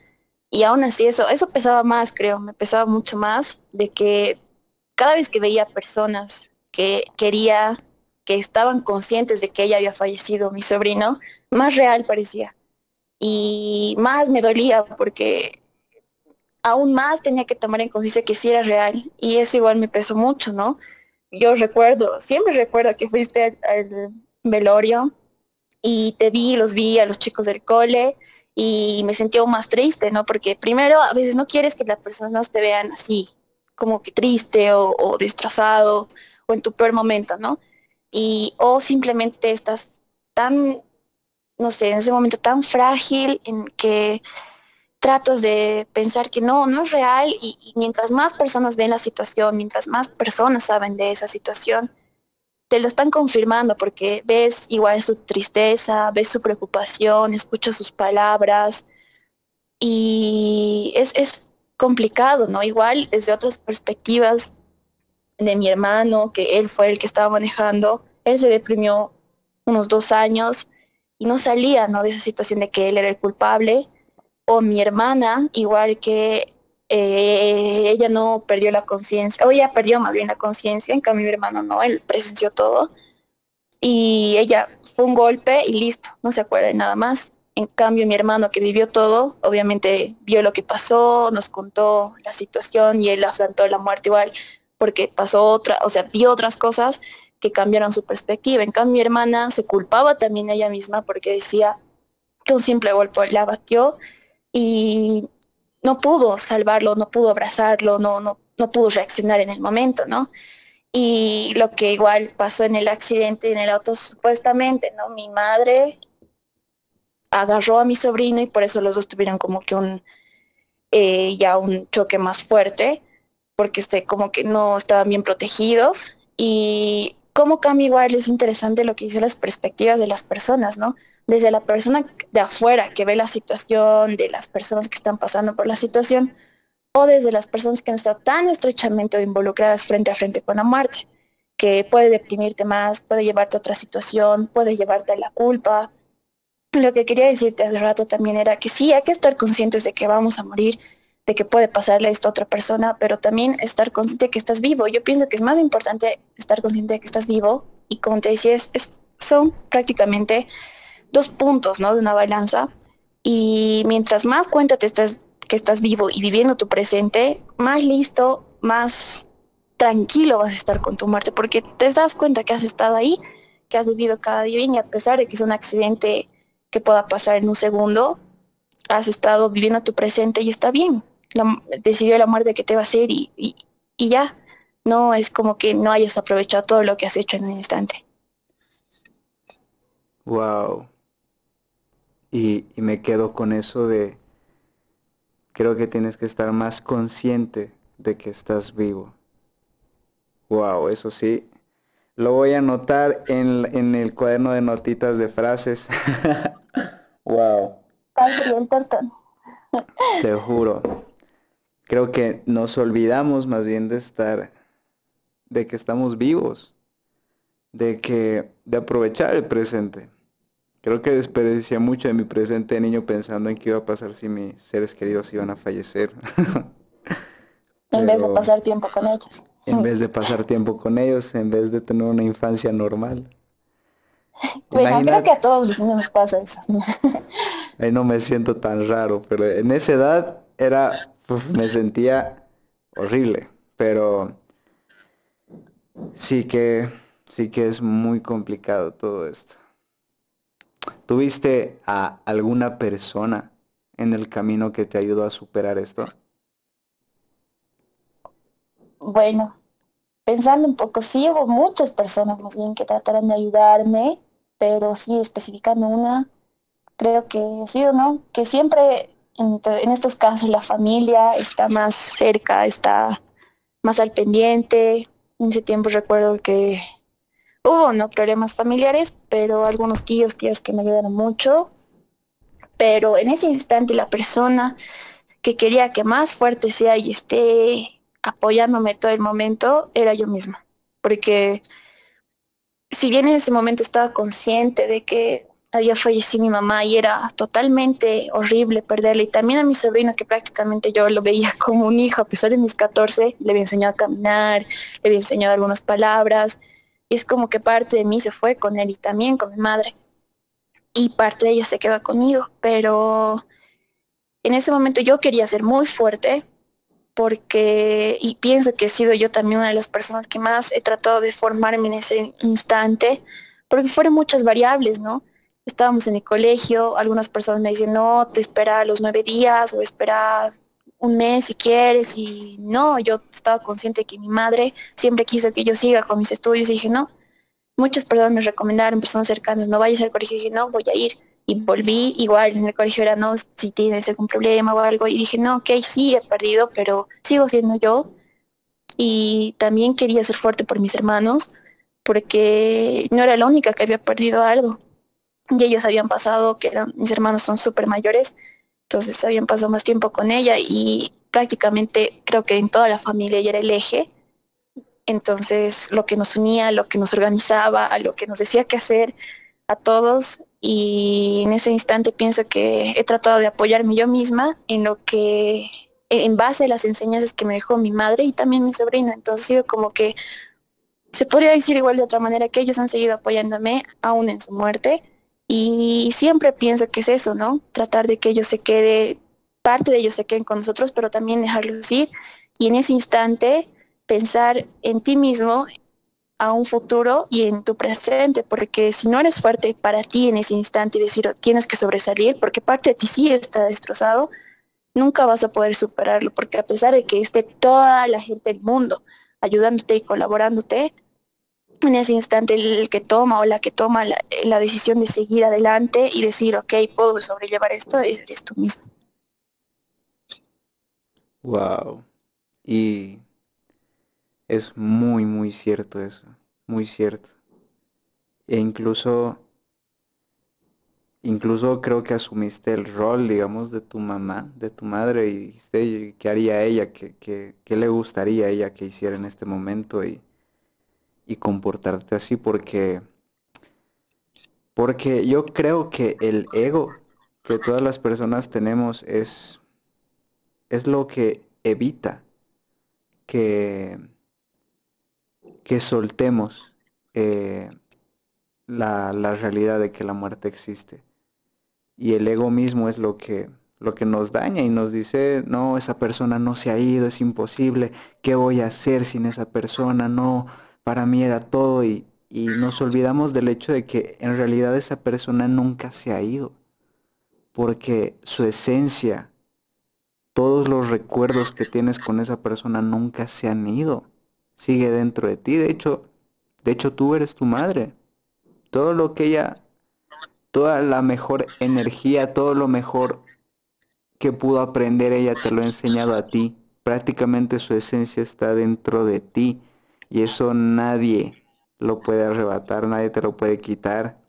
Y aún así eso, eso pesaba más, creo, me pesaba mucho más de que cada vez que veía personas que quería, que estaban conscientes de que ella había fallecido, mi sobrino, más real parecía. Y más me dolía porque aún más tenía que tomar en conciencia que sí era real. Y eso igual me pesó mucho, ¿no? Yo recuerdo, siempre recuerdo que fuiste al, velorio y te vi, los vi a los chicos del cole y me sentí aún más triste, ¿no? Porque primero a veces no quieres que las personas te vean así, como que triste o, o destrozado o en tu peor momento, ¿no? Y o simplemente estás tan, no sé, en ese momento tan frágil en que tratas de pensar que no, no es real y, mientras más personas ven la situación, mientras más personas saben de esa situación, te lo están confirmando porque ves igual su tristeza, ves su preocupación, escuchas sus palabras y es, es complicado, ¿no? Igual desde otras perspectivas de mi hermano, que él fue el que estaba manejando, él se deprimió unos dos años y no salía, ¿no? De esa situación de que él era el culpable o mi hermana, igual que eh, ella no perdió la conciencia, o ella perdió más bien la conciencia, en cambio mi hermano no, él presenció todo. Y ella fue un golpe y listo, no se acuerda de nada más. En cambio mi hermano que vivió todo, obviamente vio lo que pasó, nos contó la situación y él afrontó la muerte igual porque pasó otra, o sea, vio otras cosas que cambiaron su perspectiva. En cambio mi hermana se culpaba también ella misma porque decía que un simple golpe la batió y no pudo salvarlo, no pudo abrazarlo, no, no, no pudo reaccionar en el momento, ¿no? Y lo que igual pasó en el accidente en el auto, supuestamente, ¿no? Mi madre agarró a mi sobrino y por eso los dos tuvieron como que un, eh, ya un choque más fuerte, porque este, como que no estaban bien protegidos. Y cómo cambia igual es interesante lo que dice las perspectivas de las personas, ¿no? Desde la persona de afuera que ve la situación, de las personas que están pasando por la situación, o desde las personas que han estado tan estrechamente involucradas frente a frente con la muerte, que puede deprimirte más, puede llevarte a otra situación, puede llevarte a la culpa. Lo que quería decirte hace rato también era que sí, hay que estar conscientes de que vamos a morir, de que puede pasarle esto a otra persona, pero también estar consciente de que estás vivo. Yo pienso que es más importante estar consciente de que estás vivo y como te decía, es, son prácticamente dos puntos, ¿no? De una balanza. Y mientras más cuenta te estás que estás vivo y viviendo tu presente, más listo, más tranquilo vas a estar con tu muerte, porque te das cuenta que has estado ahí, que has vivido cada día y a pesar de que es un accidente que pueda pasar en un segundo, has estado viviendo tu presente y está bien. decidió la muerte que te va a hacer y, y, y ya. No es como que no hayas aprovechado todo lo que has hecho en un instante. Wow. Y, me quedo con eso de, creo que tienes que estar más consciente de que estás vivo. Wow, eso sí. Lo voy a anotar en, el cuaderno de notitas de frases. <laughs> wow. Te juro. Creo que nos olvidamos más bien de estar, de que estamos vivos, de que, de aprovechar el presente. Creo que desperdicié mucho de mi presente de niño pensando en qué iba a pasar si mis seres queridos iban a fallecer. <laughs> en vez de pasar tiempo con ellos. En vez de pasar tiempo con ellos, en vez de tener una infancia normal. <laughs> Bueno, creo que a todos los niños pasa eso. <laughs> Ahí no me siento tan raro, pero en esa edad era, me sentía horrible, pero sí que, sí que es muy complicado todo esto. ¿Tuviste a alguna persona en el camino que te ayudó a superar esto? Bueno, pensando un poco, sí hubo muchas personas más bien que trataron de ayudarme, pero sí especificando una, creo que sí o no, que siempre en, en estos casos la familia está más cerca, está más al pendiente. En ese tiempo recuerdo que Hubo, ¿no? Problemas familiares, pero algunos tíos, tías que me ayudaron mucho. Pero en ese instante la persona que quería que más fuerte sea y esté apoyándome todo el momento era yo misma. Porque si bien en ese momento estaba consciente de que había fallecido mi mamá y era totalmente horrible perderle. Y también a mi sobrino, que prácticamente yo lo veía como un hijo, a pesar de mis 14, le había enseñado a caminar, le había enseñado algunas palabras. Y es como que parte de mí se fue con él y también con mi madre. Y parte de ellos se quedó conmigo. Pero en ese momento yo quería ser muy fuerte porque, y pienso que he sido yo también una de las personas que más he tratado de formarme en ese instante, porque fueron muchas variables, ¿no? estábamos en el colegio, algunas personas me dicen, no, te espera los nueve días o espera un mes si quieres y no, yo estaba consciente de que mi madre siempre quiso que yo siga con mis estudios y dije, no, muchas personas me recomendaron, personas cercanas, no vayas al colegio y dije, no, voy a ir. Y volví, igual en el colegio era, no, si tienes algún problema o algo, y dije, no, ok, sí, he perdido, pero sigo siendo yo. Y también quería ser fuerte por mis hermanos, porque no era la única que había perdido algo y ellos habían pasado, que eran, mis hermanos son súper mayores, entonces habían pasado más tiempo con ella y prácticamente creo que en toda la familia ella era el eje. Entonces lo que nos unía, lo que nos organizaba, lo que nos decía qué hacer a todos y en ese instante pienso que he tratado de apoyarme yo misma en lo que en base a las enseñanzas que me dejó mi madre y también mi sobrina. Entonces sido como que se podría decir igual de otra manera que ellos han seguido apoyándome aún en su muerte y siempre pienso que es eso, ¿no? Tratar de que ellos se quede, parte de ellos se queden con nosotros, pero también dejarlos ir. Y en ese instante pensar en ti mismo, a un futuro y en tu presente, porque si no eres fuerte para ti en ese instante y decir tienes que sobresalir, porque parte de ti sí está destrozado, nunca vas a poder superarlo, porque a pesar de que esté toda la gente del mundo ayudándote y colaborándote, en ese instante el que toma o la que toma la, decisión de seguir adelante y decir, ok, puedo sobrellevar esto, eres tú mismo. Wow. Y es muy, muy cierto eso, muy cierto. E incluso, incluso creo que asumiste el rol, digamos, de tu mamá, de tu madre, y dijiste, ¿qué haría ella? ¿Qué, qué, qué le gustaría a ella que hiciera en este momento? Y y comportarte así porque porque yo creo que el ego que todas las personas tenemos es es lo que evita que que soltemos eh, la, la realidad de que la muerte existe y el ego mismo es lo que lo que nos daña y nos dice, no, esa persona no se ha ido, es imposible, ¿qué voy a hacer sin esa persona? No, para mí era todo y, nos olvidamos del hecho de que en realidad esa persona nunca se ha ido, porque su esencia, todos los recuerdos que tienes con esa persona nunca se han ido, sigue dentro de ti, de hecho, de hecho tú eres tu madre, todo lo que ella, toda la mejor energía, todo lo mejor que pudo aprender ella te lo ha enseñado a ti, prácticamente su esencia está dentro de ti y eso nadie lo puede arrebatar, nadie te lo puede quitar.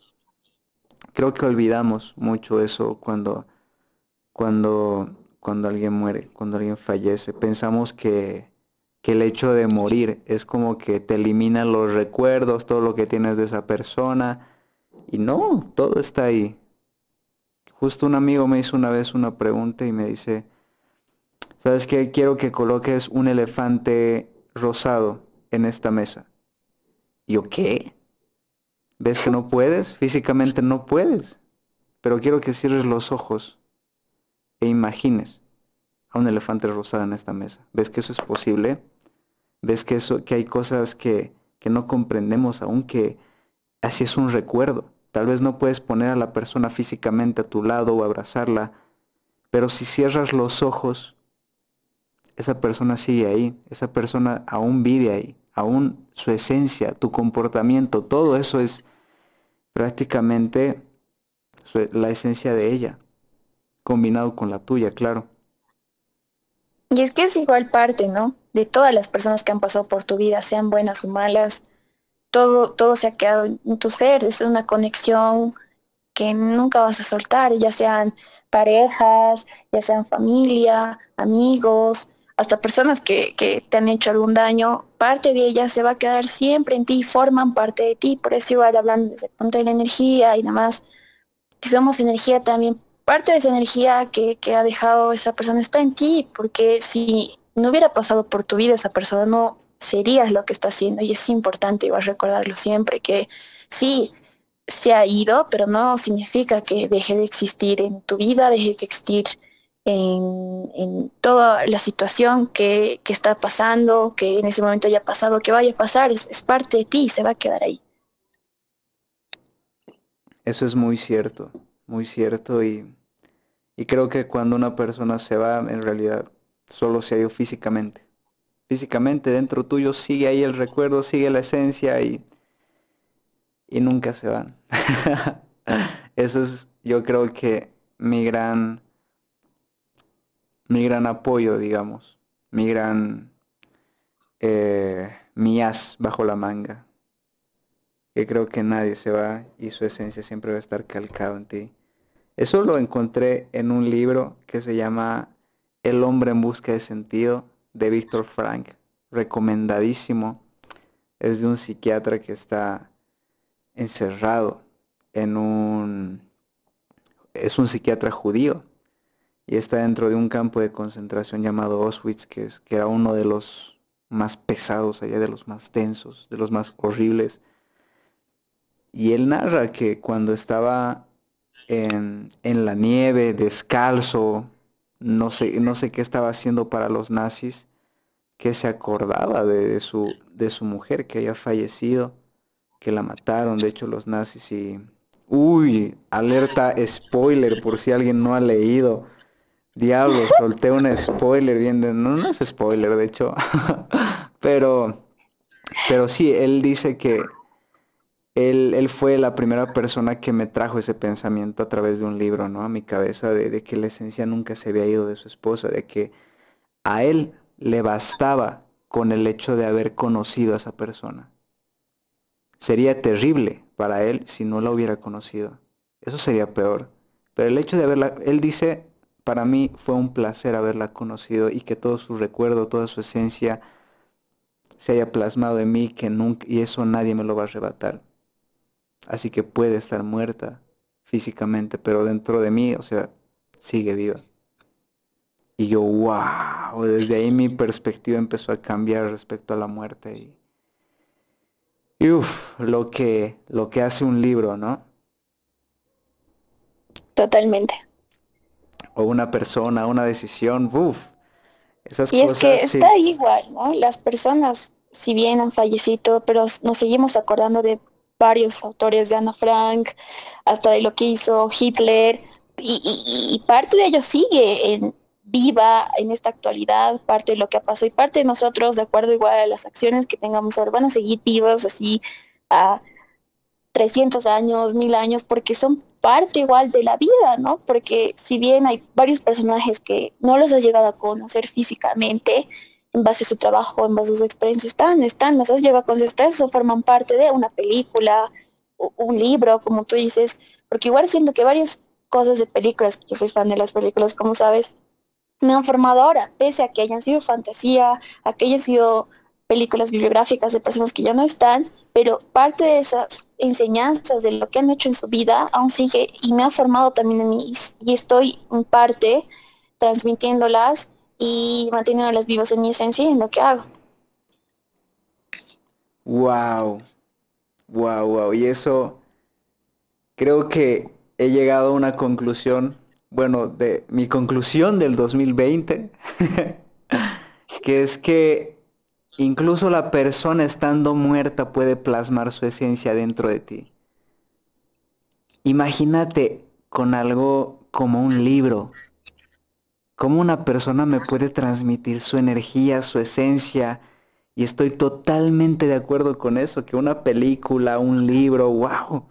Creo que olvidamos mucho eso cuando, cuando, cuando alguien muere, cuando alguien fallece. Pensamos que, que el hecho de morir es como que te eliminan los recuerdos, todo lo que tienes de esa persona. Y no, todo está ahí. Justo un amigo me hizo una vez una pregunta y me dice, ¿sabes qué? Quiero que coloques un elefante rosado en esta mesa. ¿Y yo qué? ¿Ves que no puedes? Físicamente no puedes. Pero quiero que cierres los ojos e imagines a un elefante rosado en esta mesa. ¿Ves que eso es posible? ¿Ves que, eso, que hay cosas que, que no comprendemos aún que así es un recuerdo? Tal vez no puedes poner a la persona físicamente a tu lado o abrazarla, pero si cierras los ojos, esa persona sigue ahí, esa persona aún vive ahí aún su esencia, tu comportamiento, todo eso es prácticamente la esencia de ella, combinado con la tuya, claro. Y es que es igual parte, ¿no? De todas las personas que han pasado por tu vida, sean buenas o malas, todo, todo se ha quedado en tu ser, es una conexión que nunca vas a soltar, ya sean parejas, ya sean familia, amigos, hasta personas que, te han hecho algún daño, parte de ellas se va a quedar siempre en ti, forman parte de ti, por eso igual hablando desde el punto de la energía y demás, que somos energía también. Parte de esa energía que, que ha dejado esa persona está en ti, porque si no hubiera pasado por tu vida esa persona, no serías lo que está haciendo. Y es importante igual recordarlo siempre, que sí, se ha ido, pero no significa que deje de existir en tu vida, deje de existir en, toda la situación que, está pasando, que en ese momento haya pasado, que vaya a pasar, es, es parte de ti y se va a quedar ahí. Eso es muy cierto, muy cierto y, y creo que cuando una persona se va, en realidad solo se ha ido físicamente. Físicamente dentro tuyo sigue ahí el recuerdo, sigue la esencia y, y nunca se van. <laughs> Eso es, yo creo que mi gran, mi gran apoyo, digamos, mi gran, eh, mi as bajo la manga. Que creo que nadie se va y su esencia siempre va a estar calcado en ti. Eso lo encontré en un libro que se llama El hombre en busca de sentido de Víctor Frank. Recomendadísimo. Es de un psiquiatra que está encerrado en un... es un psiquiatra judío y está dentro de un campo de concentración llamado Auschwitz, que, es, que era uno de los más pesados allá, de los más tensos, de los más horribles. Y él narra que cuando estaba en, en la nieve, descalzo, no sé, no sé qué estaba haciendo para los nazis, que se acordaba de, su, de su mujer que había fallecido, que la mataron, de hecho los nazis y Uy, alerta spoiler por si alguien no ha leído. Diablo, solté un spoiler bien de... No, no es spoiler, de hecho. <laughs> pero, pero sí, él dice que él, él, fue la primera persona que me trajo ese pensamiento a través de un libro, ¿no? A mi cabeza, de, de que la esencia nunca se había ido de su esposa, de que a él le bastaba con el hecho de haber conocido a esa persona. Sería terrible para él si no la hubiera conocido. Eso sería peor. Pero el hecho de haberla, él dice, para mí fue un placer haberla conocido y que todo su recuerdo, toda su esencia se haya plasmado en mí que nunca, y eso nadie me lo va a arrebatar. Así que puede estar muerta físicamente, pero dentro de mí, o sea, sigue viva. Y yo, wow, desde ahí mi perspectiva empezó a cambiar respecto a la muerte. Y, y uff, lo que, lo que hace un libro, ¿no? Totalmente. O una persona, una decisión, uff. Esas y es que está igual, ¿no? Las personas, si bien han fallecido, pero nos seguimos acordando de varios autores de Ana Frank, hasta de lo que hizo Hitler, y, y parte de ello sigue en, viva en esta actualidad, parte de lo que ha pasado y parte de nosotros, de acuerdo igual a las acciones que tengamos ahora, van a seguir vivos así a 300 años, mil años, porque son parte igual de la vida, ¿no? Porque si bien hay varios personajes que no los has llegado a conocer físicamente, en base a su trabajo, en base a sus experiencias, están, están, los has llegado a conocer, eso forman parte de una película, un libro, como tú dices, porque igual siento que varias cosas de películas, yo soy fan de las películas, como sabes, me han formado ahora, pese a que hayan sido fantasía, a que hayan sido películas bibliográficas de personas que ya no están, pero parte de esas enseñanzas de lo que han hecho en su vida aún sigue y me ha formado también en mí y estoy en parte transmitiéndolas y manteniéndolas vivas en mi esencia y en lo que hago. Wow, wow, wow. Y eso creo que he llegado a una conclusión bueno, de mi conclusión del 2020, <laughs> que es que incluso la persona estando muerta puede plasmar su esencia dentro de ti. Imagínate con algo como un libro, cómo una persona me puede transmitir su energía, su esencia, y estoy totalmente de acuerdo con eso, que una película, un libro, wow,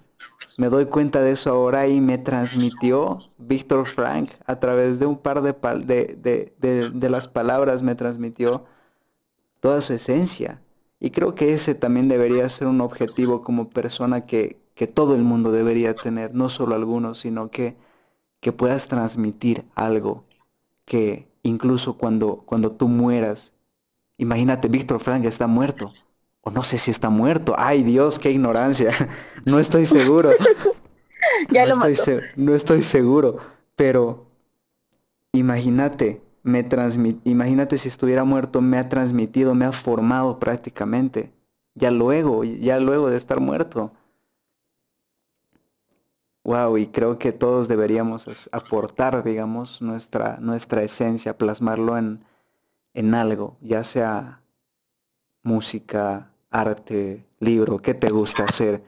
me doy cuenta de eso ahora y me transmitió Víctor Frank a través de un par de, de, de, las palabras, me transmitió toda su esencia. Y creo que ese también debería ser un objetivo como persona que, que todo el mundo debería tener, no solo algunos, sino que, que puedas transmitir algo que incluso cuando, cuando tú mueras, imagínate, Víctor Frank está muerto, o no sé si está muerto. Ay Dios, qué ignorancia. <laughs> No estoy seguro. <laughs> ya no lo estoy mató. no estoy seguro, pero imagínate, me transmit, imagínate si estuviera muerto, me ha transmitido, me ha formado prácticamente. Ya luego, ya luego de estar muerto. Wow, y creo que todos deberíamos aportar, digamos, nuestra, nuestra esencia, plasmarlo en, en algo, ya sea música, arte, libro, ¿qué te gusta hacer?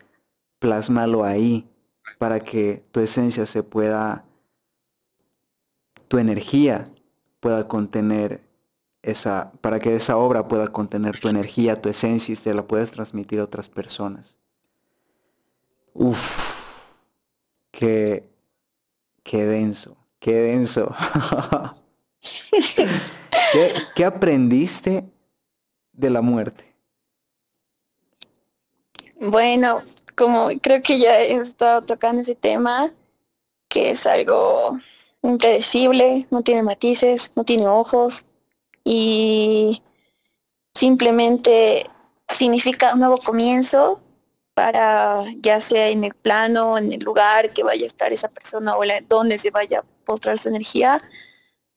Plásmalo ahí para que tu esencia se pueda, tu energía pueda contener esa, para que esa obra pueda contener tu energía, tu esencia y te la puedas transmitir a otras personas. Uf, qué, qué denso, qué denso. <laughs> ¿Qué, ¿Qué aprendiste de la muerte? Bueno, como creo que ya he estado tocando ese tema, que es algo impredecible, no tiene matices, no tiene ojos y simplemente significa un nuevo comienzo para ya sea en el plano, en el lugar que vaya a estar esa persona o la, donde se vaya a postrar su energía,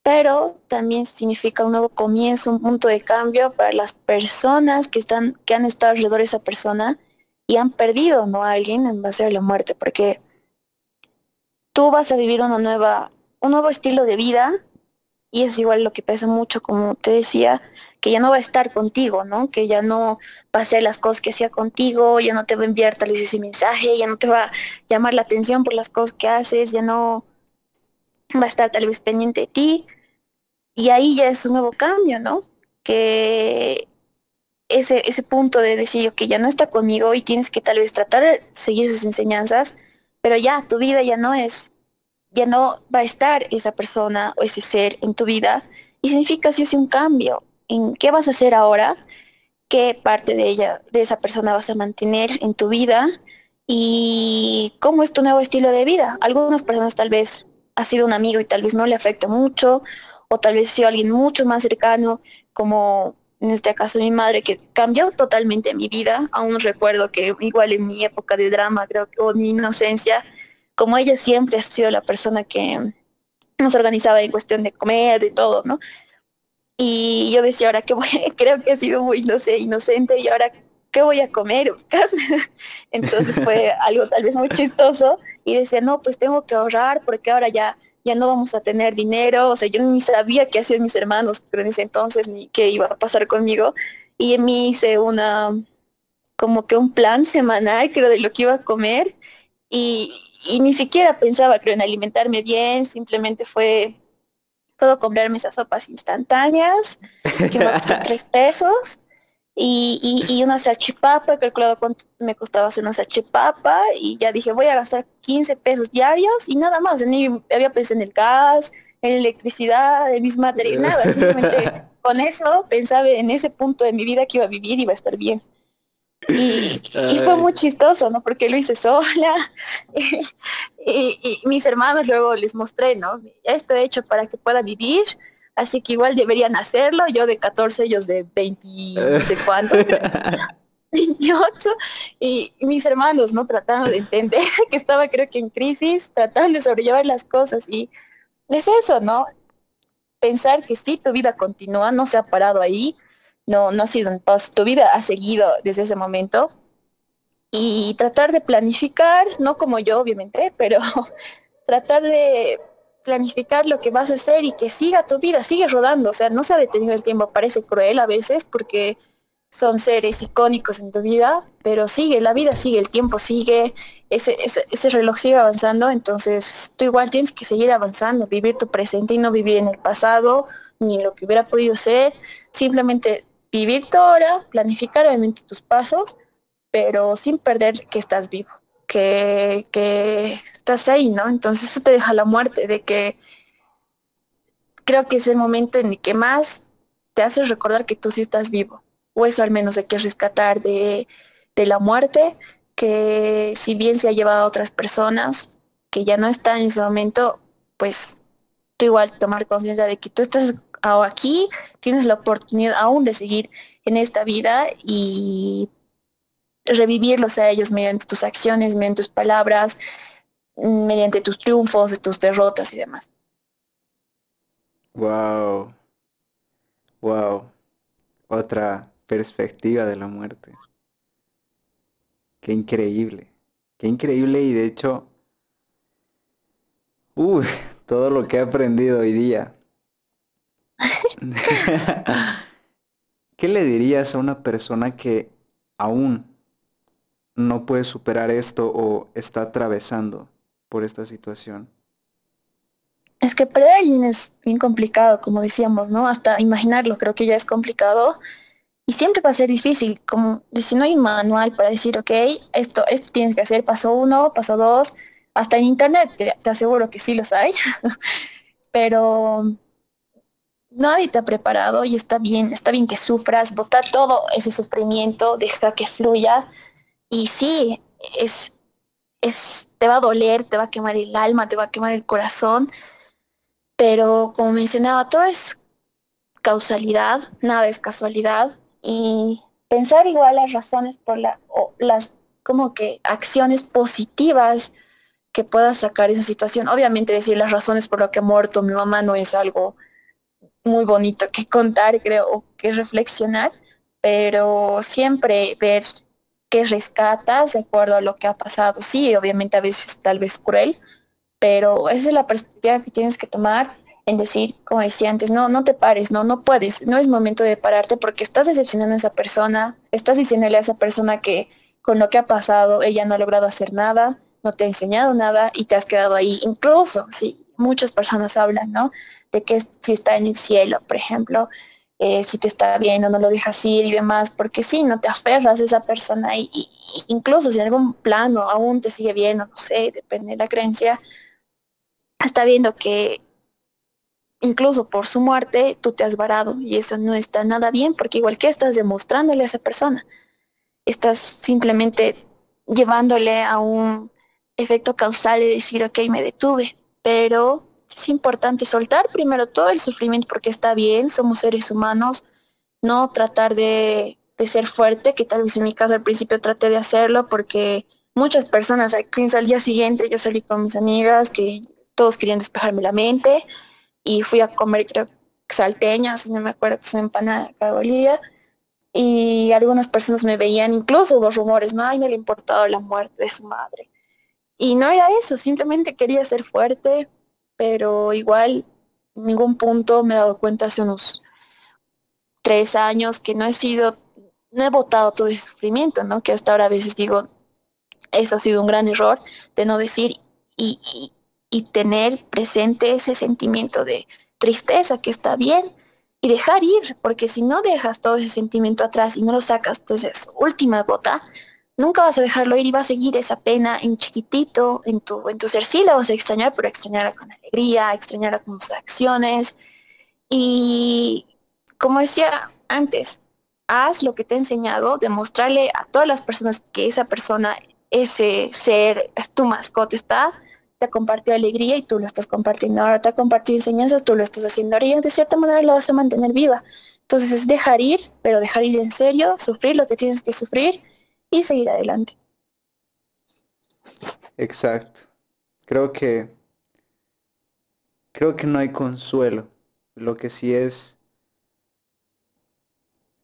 pero también significa un nuevo comienzo, un punto de cambio para las personas que están, que han estado alrededor de esa persona y han perdido ¿no? a alguien en base a la muerte, porque tú vas a vivir una nueva, un nuevo estilo de vida y es igual lo que pesa mucho, como te decía, que ya no va a estar contigo, ¿no? Que ya no va las cosas que hacía contigo, ya no te va a enviar tal vez ese mensaje, ya no te va a llamar la atención por las cosas que haces, ya no va a estar tal vez pendiente de ti. Y ahí ya es un nuevo cambio, ¿no? Que ese, ese punto de decir que ya no está conmigo y tienes que tal vez tratar de seguir sus enseñanzas, pero ya tu vida ya no es, ya no va a estar esa persona o ese ser en tu vida y significa o sí un cambio en qué vas a hacer ahora, qué parte de ella, de esa persona vas a mantener en tu vida y cómo es tu nuevo estilo de vida. Algunas personas tal vez ha sido un amigo y tal vez no le afecta mucho, o tal vez ha sido alguien mucho más cercano, como en este caso mi madre, que cambió totalmente mi vida. Aún recuerdo que igual en mi época de drama, creo que, o mi inocencia, como ella siempre ha sido la persona que nos organizaba en cuestión de comer, de todo, ¿no? Y yo decía, ahora que voy, <laughs> creo que he sido muy inocente, inocente y ahora ¿qué voy a comer? <laughs> Entonces fue <laughs> algo tal vez muy chistoso y decía, no, pues tengo que ahorrar porque ahora ya, ya no vamos a tener dinero. O sea, yo ni sabía qué hacían mis hermanos, pero en ese entonces ni qué iba a pasar conmigo. Y en mí hice una, como que un plan semanal, creo, de lo que iba a comer. Y, y ni siquiera pensaba, creo, en alimentarme bien, simplemente fue, puedo comprarme esas sopas instantáneas, que me costan <laughs> tres pesos y, y, y, una salchipapa, he calculado cuánto me costaba hacer una salchipapa y ya dije, voy a gastar 15 pesos diarios y nada más, ni había pensado en el gas, en electricidad, en mis materiales, nada, simplemente <laughs> con eso pensaba en ese punto de mi vida que iba a vivir y iba a estar bien. Y, y fue muy chistoso, ¿no? Porque lo hice sola <laughs> y, y, y mis hermanos luego les mostré, ¿no? Esto he hecho para que pueda vivir así que igual deberían hacerlo, yo de 14, ellos de 20, no sé cuánto, 28, <laughs> y mis hermanos, ¿no? Tratando de entender <laughs> que estaba creo que en crisis, tratando de sobrellevar las cosas, y es eso, ¿no? Pensar que sí, tu vida continúa, no se ha parado ahí, no, no ha sido un paso, tu vida ha seguido desde ese momento, y tratar de planificar, no como yo, obviamente, pero <laughs> tratar de planificar lo que vas a hacer y que siga tu vida, sigue rodando, o sea, no se ha detenido el tiempo, parece cruel a veces porque son seres icónicos en tu vida, pero sigue, la vida sigue, el tiempo sigue, ese, ese, ese reloj sigue avanzando, entonces tú igual tienes que seguir avanzando, vivir tu presente y no vivir en el pasado, ni lo que hubiera podido ser, simplemente vivir tu hora, planificar obviamente tus pasos, pero sin perder que estás vivo que, que estás ahí, ¿no? Entonces eso te deja la muerte, de que creo que es el momento en el que más te hace recordar que tú sí estás vivo, o eso al menos hay que rescatar de, de la muerte, que si bien se ha llevado a otras personas que ya no están en ese momento, pues tú igual tomar conciencia de que tú estás aquí, tienes la oportunidad aún de seguir en esta vida y revivirlos a ellos mediante tus acciones, mediante tus palabras, mediante tus triunfos, tus derrotas y demás. Wow. Wow. Otra perspectiva de la muerte. Qué increíble. Qué increíble y de hecho, uy, todo lo que he aprendido hoy día. <laughs> ¿Qué le dirías a una persona que aún no puede superar esto o está atravesando por esta situación? Es que perder a alguien es bien complicado, como decíamos, ¿no? Hasta imaginarlo creo que ya es complicado y siempre va a ser difícil, como si no hay manual para decir, ok, esto, esto tienes que hacer, paso uno, paso dos, hasta en internet te, te aseguro que sí los hay, <laughs> pero nadie te ha preparado y está bien, está bien que sufras, bota todo ese sufrimiento, deja que fluya. Y sí, es, es, te va a doler, te va a quemar el alma, te va a quemar el corazón, pero como mencionaba, todo es causalidad, nada es casualidad. Y pensar igual las razones por la, o las como que acciones positivas que puedas sacar esa situación. Obviamente decir las razones por las que ha muerto mi mamá no es algo muy bonito que contar, creo, que reflexionar, pero siempre ver qué rescatas de acuerdo a lo que ha pasado. Sí, obviamente a veces tal vez cruel, pero esa es la perspectiva que tienes que tomar en decir, como decía antes, no, no te pares, no, no puedes, no es momento de pararte porque estás decepcionando a esa persona, estás diciéndole a esa persona que con lo que ha pasado ella no ha logrado hacer nada, no te ha enseñado nada y te has quedado ahí. Incluso, sí, muchas personas hablan, ¿no? De que si está en el cielo, por ejemplo, eh, si te está viendo, no lo dejas ir y demás, porque sí, no te aferras a esa persona y, incluso si en algún plano aún te sigue viendo, no sé, depende de la creencia, está viendo que incluso por su muerte tú te has varado y eso no está nada bien porque igual que estás demostrándole a esa persona, estás simplemente llevándole a un efecto causal de decir, ok, me detuve, pero es importante soltar primero todo el sufrimiento porque está bien, somos seres humanos, no tratar de, ser fuerte, que tal vez en mi caso al principio traté de hacerlo porque muchas personas, al día siguiente yo salí con mis amigas que todos querían despejarme la mente, y fui a comer, creo, salteñas, no me acuerdo que se empanada de y algunas personas me veían, incluso hubo rumores, no, no le importaba la muerte de su madre. Y no era eso, simplemente quería ser fuerte, pero igual en ningún punto me he dado cuenta hace unos tres años que no he sido, no he votado todo ese sufrimiento, ¿no? Que hasta ahora a veces digo, eso ha sido un gran error de no decir, y, y tener presente ese sentimiento de tristeza que está bien y dejar ir, porque si no dejas todo ese sentimiento atrás y no lo sacas desde su última gota, nunca vas a dejarlo ir y va a seguir esa pena en chiquitito, en tu, en tu ser. Sí la vas a extrañar, pero extrañarla con alegría, extrañarla con sus acciones. Y como decía antes, haz lo que te he enseñado, demostrarle a todas las personas que esa persona, ese ser, es tu mascota, está te compartió alegría y tú lo estás compartiendo. Ahora te compartido enseñanzas, tú lo estás haciendo ahora y de cierta manera lo vas a mantener viva. Entonces es dejar ir, pero dejar ir en serio, sufrir lo que tienes que sufrir y seguir adelante. Exacto. Creo que creo que no hay consuelo. Lo que sí es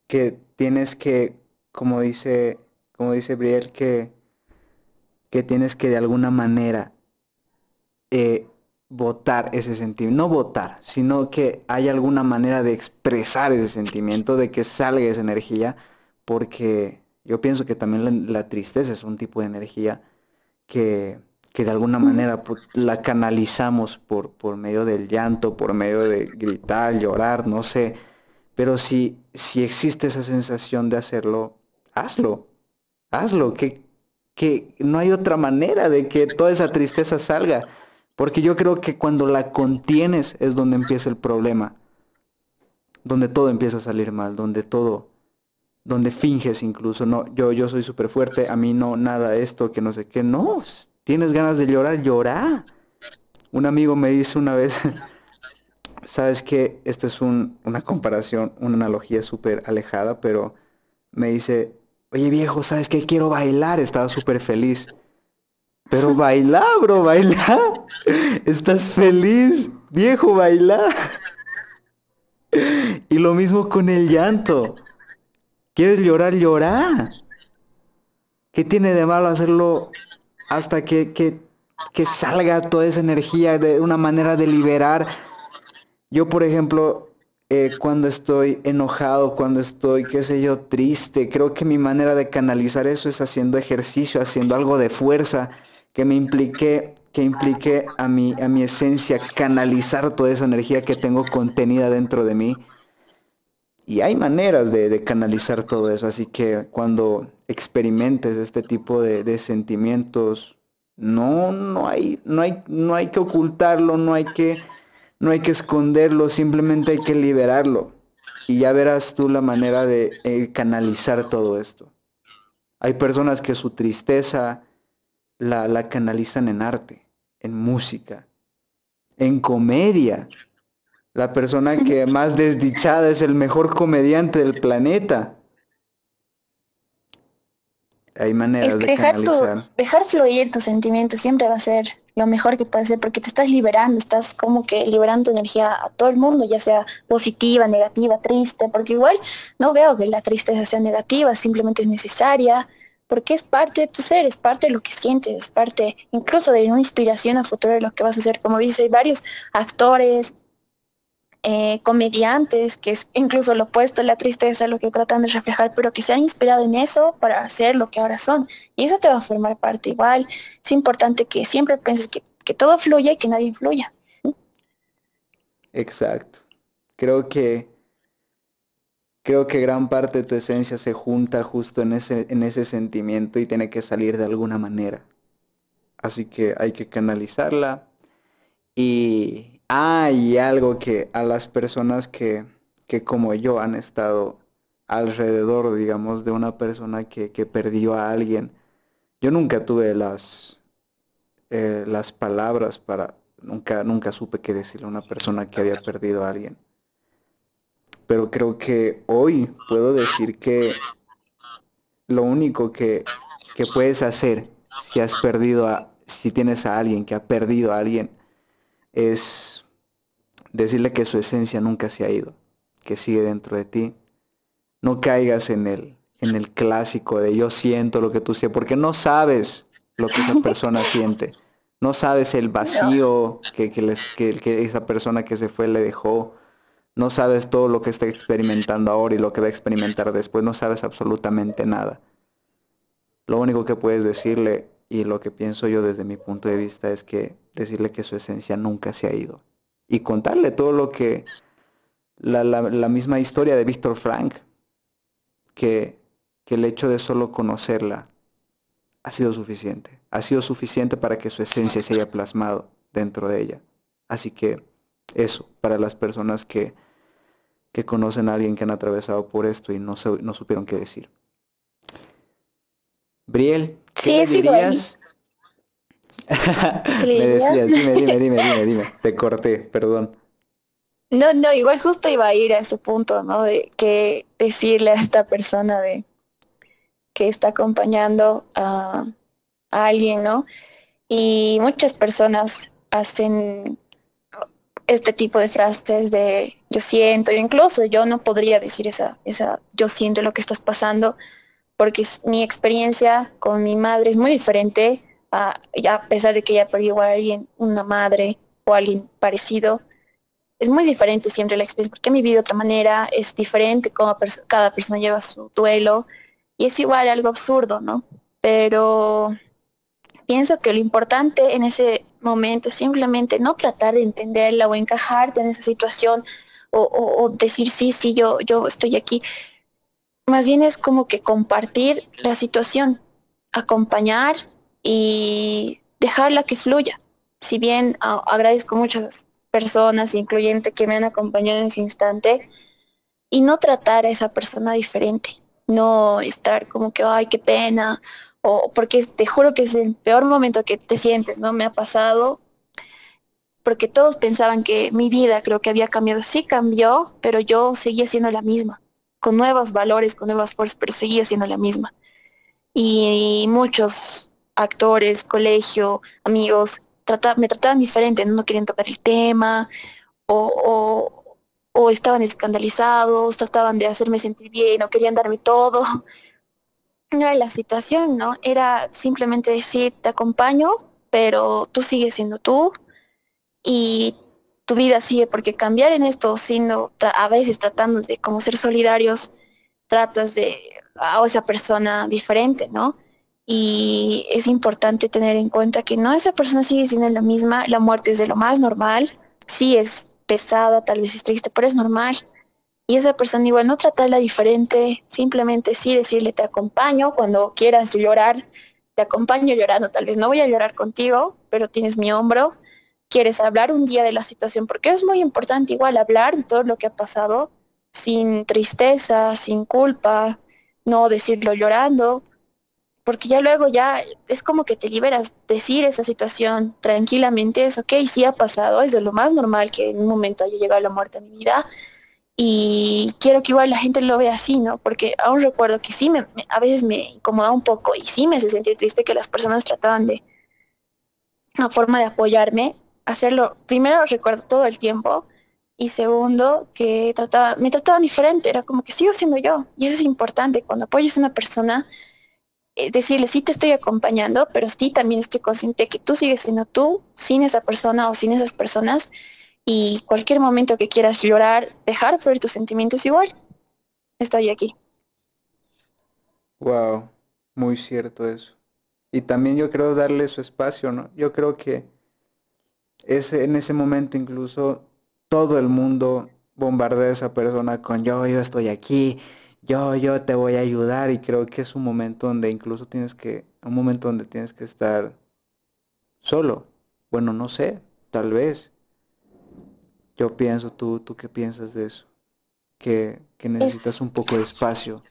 que tienes que, como dice, como dice Briel, que, que tienes que de alguna manera eh, votar ese sentimiento, no votar, sino que hay alguna manera de expresar ese sentimiento, de que salga esa energía, porque yo pienso que también la, tristeza es un tipo de energía que, que de alguna manera la canalizamos por, por medio del llanto, por medio de gritar, llorar, no sé, pero si, si existe esa sensación de hacerlo, hazlo, hazlo, que, que no hay otra manera de que toda esa tristeza salga. Porque yo creo que cuando la contienes es donde empieza el problema. Donde todo empieza a salir mal, donde todo, donde finges incluso, no, yo, yo soy súper fuerte, a mí no, nada esto, que no sé qué, no, tienes ganas de llorar, llora. Un amigo me dice una vez, <laughs> sabes que esta es una comparación, una analogía súper alejada, pero me dice, oye viejo, ¿sabes qué? Quiero bailar, estaba súper feliz. Pero <laughs> baila, bro, baila. <laughs> Estás feliz, viejo, baila. Y lo mismo con el llanto. ¿Quieres llorar? Llorar. ¿Qué tiene de malo hacerlo hasta que, que, que salga toda esa energía de una manera de liberar? Yo, por ejemplo, eh, cuando estoy enojado, cuando estoy, qué sé yo, triste. Creo que mi manera de canalizar eso es haciendo ejercicio, haciendo algo de fuerza, que me implique, que implique a mi, a mi esencia canalizar toda esa energía que tengo contenida dentro de mí. Y hay maneras de, canalizar todo eso, así que cuando experimentes este tipo de, sentimientos, no, no, hay, no, hay, no hay que ocultarlo, no hay que no hay que esconderlo, simplemente hay que liberarlo. Y ya verás tú la manera de eh, canalizar todo esto. Hay personas que su tristeza la canalizan en arte, en música, en comedia. La persona que <laughs> más desdichada es el mejor comediante del planeta. Hay maneras de dejar canalizar. dejar fluir tus sentimientos siempre va a ser lo mejor que puede ser porque te estás liberando, estás como que liberando energía a todo el mundo, ya sea positiva, negativa, triste, porque igual no veo que la tristeza sea negativa, simplemente es necesaria, porque es parte de tu ser, es parte de lo que sientes, es parte incluso de una inspiración a futuro de lo que vas a hacer. Como dice, hay varios actores, eh, comediantes, que es incluso lo opuesto, la tristeza, lo que tratan de reflejar, pero que se han inspirado en eso para hacer lo que ahora son. Y eso te va a formar parte igual. Es importante que siempre pienses que, que todo fluya y que nadie influya. Exacto. Creo que creo que gran parte de tu esencia se junta justo en ese, en ese sentimiento y tiene que salir de alguna manera. Así que hay que canalizarla y, hay algo que a las personas que, que como yo han estado alrededor, digamos, de una persona que, perdió a alguien, yo nunca tuve las, eh, las palabras para, nunca, nunca supe qué decirle a una persona que había perdido a alguien. Pero creo que hoy puedo decir que lo único que, que puedes hacer si has perdido a, si tienes a alguien que ha perdido a alguien, es decirle que su esencia nunca se ha ido, que sigue dentro de ti. No caigas en el, en el clásico de yo siento lo que tú sientes, porque no sabes lo que esa persona <laughs> siente. No sabes el vacío que, que, esa persona que se fue le dejó. No sabes todo lo que está experimentando ahora y lo que va a experimentar después. No sabes absolutamente nada. Lo único que puedes decirle y lo que pienso yo desde mi punto de vista es que decirle que su esencia nunca se ha ido y contarle todo lo que, la, misma historia de Víctor Frank, que, que el hecho de solo conocerla ha sido suficiente. Ha sido suficiente para que su esencia se haya plasmado dentro de ella. Así que eso, para las personas que, que conocen a alguien que han atravesado por esto y no, no supieron qué decir. Briel, ¿qué dirías? <laughs> Me decías, dime, dime, dime, dime, <laughs> dime. Te corté, perdón. No, no, igual justo iba a ir a ese punto, ¿no? De que decirle a esta persona de que está acompañando a, a alguien, ¿no? Y muchas personas hacen este tipo de frases de yo siento, incluso yo no podría decir esa, esa yo siento lo que estás pasando, porque mi experiencia con mi madre es muy diferente a, a pesar de que ella perdió a alguien, una madre o alguien parecido, es muy diferente siempre la experiencia, porque mi vida de otra manera, es diferente como cada persona lleva su duelo y es igual algo absurdo, ¿no? Pero pienso que lo importante en ese momento es simplemente no tratar de entenderla o encajarte en esa situación o, o decir, sí, sí, yo, yo estoy aquí. Más bien es como que compartir la situación, acompañar y dejarla que fluya. Si bien agradezco muchas personas, incluyente que me han acompañado en ese instante, y no tratar a esa persona diferente, no estar como que, ay, qué pena, o porque te juro que es el peor momento que te sientes, ¿no? Me ha pasado, porque todos pensaban que mi vida creo que había cambiado, sí cambió, pero yo seguía siendo la misma, con nuevos valores, con nuevas fuerzas, pero seguía siendo la misma. Y muchos actores, colegio, amigos, me trataban diferente, no querían tocar el tema o, o, estaban escandalizados, trataban de hacerme sentir bien, no querían darme todo. <laughs> No era la situación, ¿no? Era simplemente decir, te acompaño, pero tú sigues siendo tú y tu vida sigue, porque cambiar en esto, siendo a veces tratando de como ser solidarios, tratas de a esa persona diferente, ¿no? Y es importante tener en cuenta que no esa persona sigue siendo la misma, la muerte es de lo más normal, sí es pesada, tal vez es triste, pero es normal. Y esa persona igual no tratarla diferente, simplemente sí decirle te acompaño cuando quieras llorar, te acompaño llorando, tal vez no voy a llorar contigo, pero tienes mi hombro, quieres hablar un día de la situación, porque es muy importante igual hablar de todo lo que ha pasado, sin tristeza, sin culpa, no decirlo llorando, porque ya luego ya es como que te liberas, decir esa situación tranquilamente, es ok, sí ha pasado, es de lo más normal que en un momento haya llegado la muerte a mi vida. Y quiero que igual la gente lo vea así, ¿no? Porque aún recuerdo que sí, me, a veces me incomoda un poco y sí me hace sentir triste que las personas trataban de una forma de apoyarme, hacerlo, primero recuerdo todo el tiempo y segundo que trataba, me trataban diferente, era como que sigo siendo yo y eso es importante, cuando apoyas a una persona, decirle sí te estoy acompañando, pero sí también estoy consciente que tú sigues siendo tú sin esa persona o sin esas personas y cualquier momento que quieras llorar, dejar fluir tus sentimientos igual, estoy aquí. Wow, muy cierto eso. Y también yo creo darle su espacio, ¿no? Yo creo que ese, en ese momento incluso todo el mundo bombardea a esa persona con yo, yo estoy aquí, yo, yo te voy a ayudar y creo que es un momento donde incluso tienes que, un momento donde tienes que estar solo. Bueno, no sé, tal vez. Yo pienso, tú, tú qué piensas de eso? Que, que necesitas un poco de espacio.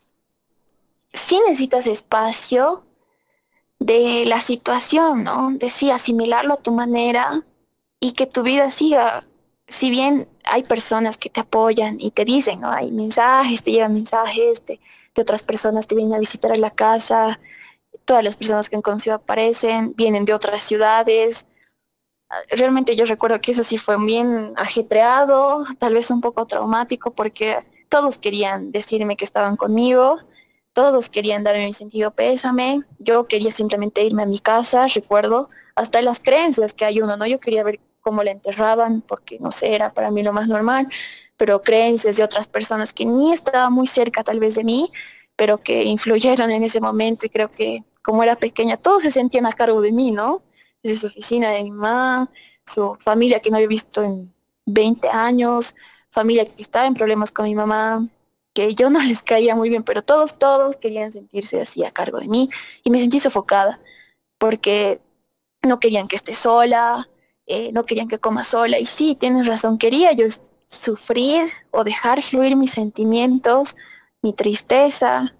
Sí necesitas espacio de la situación, ¿no? De sí asimilarlo a tu manera y que tu vida siga. Si bien hay personas que te apoyan y te dicen, ¿no? Hay mensajes, te llegan mensajes de, otras personas, te vienen a visitar a la casa, todas las personas que han conocido aparecen, vienen de otras ciudades. Realmente yo recuerdo que eso sí fue bien ajetreado, tal vez un poco traumático, porque todos querían decirme que estaban conmigo, todos querían darme mi sentido pésame, yo quería simplemente irme a mi casa, recuerdo, hasta las creencias que hay uno, ¿no? Yo quería ver cómo le enterraban, porque no sé, era para mí lo más normal, pero creencias de otras personas que ni estaban muy cerca tal vez de mí, pero que influyeron en ese momento y creo que como era pequeña, todos se sentían a cargo de mí, ¿no? Desde su oficina de mi mamá, su familia que no había visto en 20 años, familia que estaba en problemas con mi mamá, que yo no <laughs> les caía muy bien, pero todos, todos querían sentirse así a cargo de mí y me sentí sofocada porque no querían que esté sola, eh, no querían que coma sola. Y sí, tienes razón, quería yo sufrir o dejar fluir mis sentimientos, mi tristeza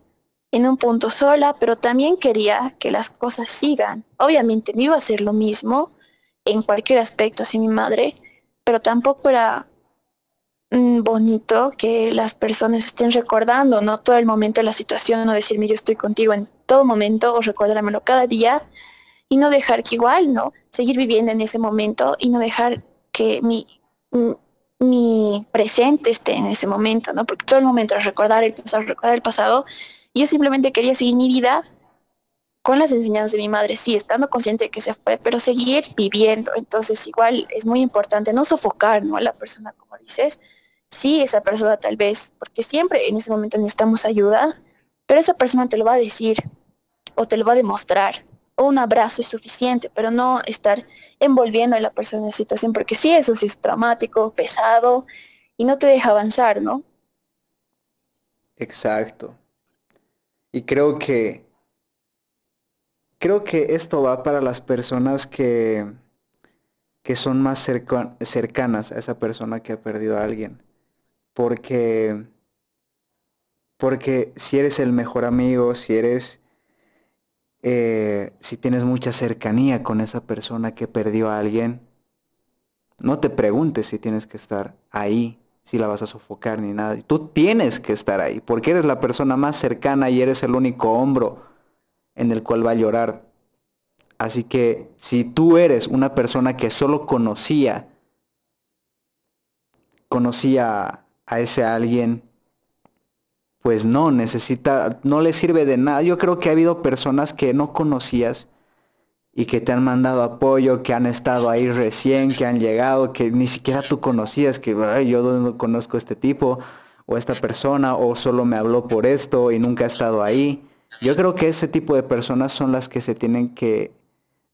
en un punto sola, pero también quería que las cosas sigan. Obviamente no iba a ser lo mismo en cualquier aspecto sin mi madre, pero tampoco era mm, bonito que las personas estén recordando, ¿no? Todo el momento de la situación, o decirme yo estoy contigo en todo momento, o recordármelo cada día, y no dejar que igual, ¿no? Seguir viviendo en ese momento y no dejar que mi, mi presente esté en ese momento, ¿no? Porque todo el momento es recordar el pasado, recordar el pasado. Yo simplemente quería seguir mi vida con las enseñanzas de mi madre, sí, estando consciente de que se fue, pero seguir viviendo. Entonces, igual es muy importante no sofocar, ¿no? A la persona, como dices. Sí, esa persona tal vez, porque siempre en ese momento necesitamos ayuda, pero esa persona te lo va a decir o te lo va a demostrar un abrazo es suficiente, pero no estar envolviendo a la persona en situación, porque sí, eso sí es traumático, pesado, y no te deja avanzar, ¿no? Exacto. Y creo que, creo que esto va para las personas que, que son más cercanas a esa persona que ha perdido a alguien. Porque, porque si eres el mejor amigo, si eres eh, si tienes mucha cercanía con esa persona que perdió a alguien, no te preguntes si tienes que estar ahí, si la vas a sofocar ni nada. Tú tienes que estar ahí, porque eres la persona más cercana y eres el único hombro en el cual va a llorar. Así que si tú eres una persona que solo conocía, conocía a ese alguien, pues no, necesita, no le sirve de nada. Yo creo que ha habido personas que no conocías y que te han mandado apoyo, que han estado ahí recién, que han llegado, que ni siquiera tú conocías, que yo no conozco a este tipo o esta persona o solo me habló por esto y nunca ha estado ahí. Yo creo que ese tipo de personas son las que se tienen que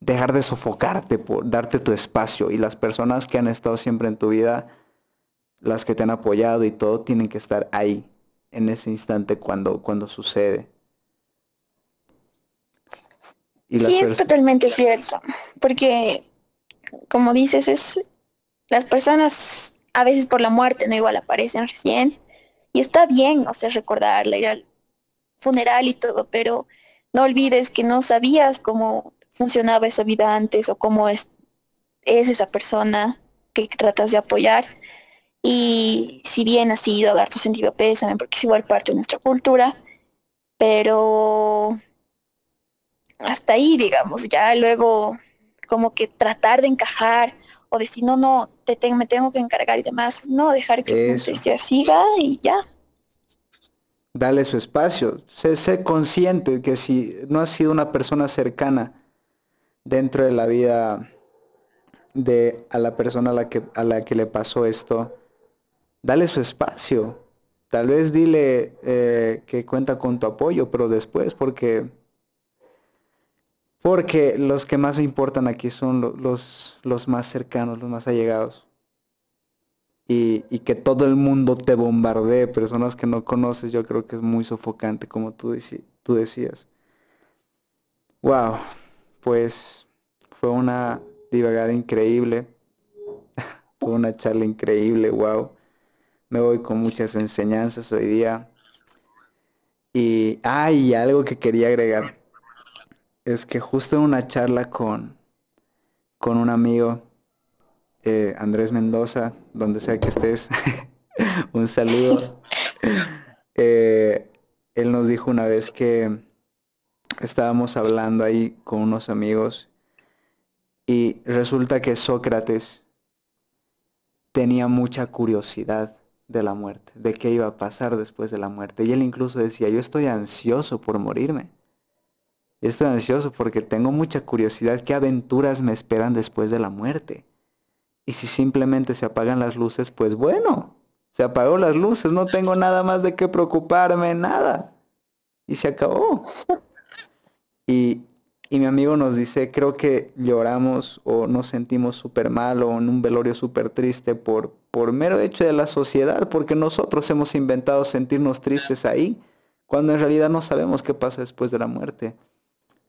dejar de sofocarte, por darte tu espacio. Y las personas que han estado siempre en tu vida, las que te han apoyado y todo, tienen que estar ahí, en ese instante cuando, cuando sucede. sí, es totalmente cierto. Porque, como dices, es las personas a veces por la muerte no igual aparecen recién. Y está bien, o sea, recordarla, ir al funeral y todo, pero no olvides que no sabías cómo funcionaba esa vida antes o cómo es, es esa persona que tratas de apoyar. Y si bien has ido a dar tu sentido pésame, porque es igual parte de nuestra cultura, pero hasta ahí, digamos, ya luego como que tratar de encajar o decir, no, no, te me tengo que encargar y demás, no, dejar que se siga y ya. Dale su espacio, sé, sé consciente que si no has sido una persona cercana, dentro de la vida de a la persona a la que, a la que le pasó esto, dale su espacio. Tal vez dile eh, que cuenta con tu apoyo, pero después, porque, porque los que más importan aquí son los, los más cercanos, los más allegados. Y, y, que todo el mundo te bombardee, personas que no conoces, yo creo que es muy sofocante, como tú, tú decías. Wow pues fue una divagada increíble. <laughs> fue una charla increíble, wow. Me voy con muchas enseñanzas hoy día. Y, hay algo que quería agregar. Es que justo en una charla con, con un amigo, eh, Andrés Mendoza, donde sea que estés, <laughs> un saludo. <laughs> Eh, él nos dijo una vez que estábamos hablando ahí con unos amigos y resulta que Sócrates tenía mucha curiosidad de la muerte, de qué iba a pasar después de la muerte. Y él incluso decía, yo estoy ansioso por morirme. Yo estoy ansioso porque tengo mucha curiosidad qué aventuras me esperan después de la muerte. Y si simplemente se apagan las luces, pues bueno, se apagó las luces, no tengo nada más de qué preocuparme, nada. Y se acabó. Y, mi amigo nos dice, creo que lloramos o nos sentimos súper mal o en un velorio súper triste por, por mero hecho de la sociedad, porque nosotros hemos inventado sentirnos tristes ahí, cuando en realidad no sabemos qué pasa después de la muerte.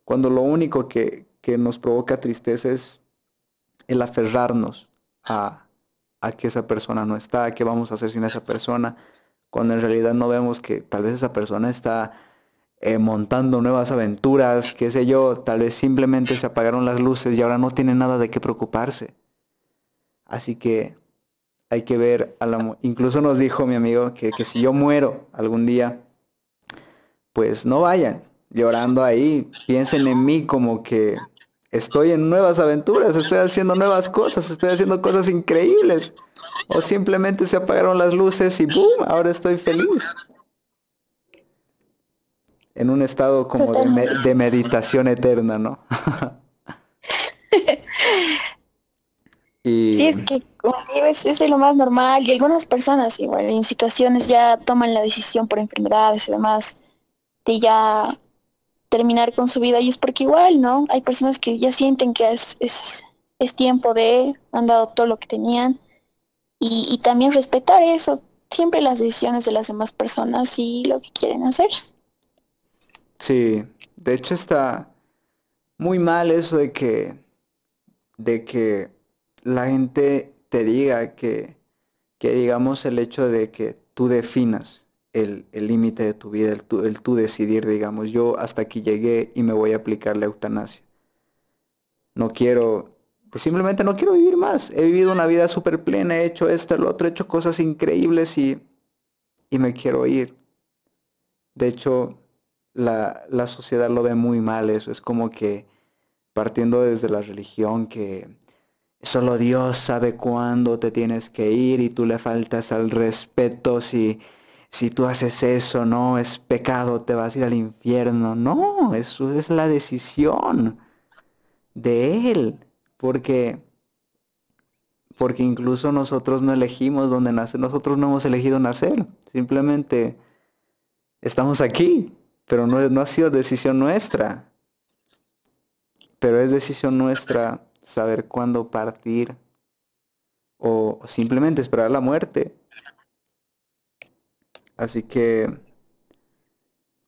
Cuando lo único que, que nos provoca tristeza es el aferrarnos a, a que esa persona no está, qué vamos a hacer sin esa persona, cuando en realidad no vemos que tal vez esa persona está eh, montando nuevas aventuras, qué sé yo, tal vez simplemente se apagaron las luces y ahora no tiene nada de qué preocuparse. Así que hay que ver, a la, incluso nos dijo mi amigo que, que si yo muero algún día, pues no vayan llorando ahí, piensen en mí como que estoy en nuevas aventuras, estoy haciendo nuevas cosas, estoy haciendo cosas increíbles. O simplemente se apagaron las luces y ¡boom! Ahora estoy feliz en un estado como de, meditación eterna, ¿no? <laughs> y... Sí, es que es, es lo más normal y algunas personas igual en situaciones ya toman la decisión por enfermedades y demás de ya terminar con su vida y es porque igual, ¿no? Hay personas que ya sienten que es, es, es tiempo de, han dado todo lo que tenían y, y también respetar eso, siempre las decisiones de las demás personas y lo que quieren hacer. Sí, de hecho está muy mal eso de que, de que la gente te diga que, que digamos el hecho de que tú definas el límite de tu vida, el tú, el tú decidir, digamos, yo hasta aquí llegué y me voy a aplicar la eutanasia. No quiero, simplemente no quiero vivir más. He vivido una vida súper plena, he hecho esto, lo otro, he hecho cosas increíbles y, y me quiero ir. De hecho, la, sociedad lo ve muy mal eso. Es como que partiendo desde la religión que solo Dios sabe cuándo te tienes que ir y tú le faltas al respeto si, si tú haces eso, no, es pecado, te vas a ir al infierno. No, eso es la decisión de Él, porque, porque incluso nosotros no elegimos dónde nacer, nosotros no hemos elegido nacer, simplemente estamos aquí, pero no, no ha sido decisión nuestra. Pero es decisión nuestra saber cuándo partir o simplemente esperar la muerte. Así que,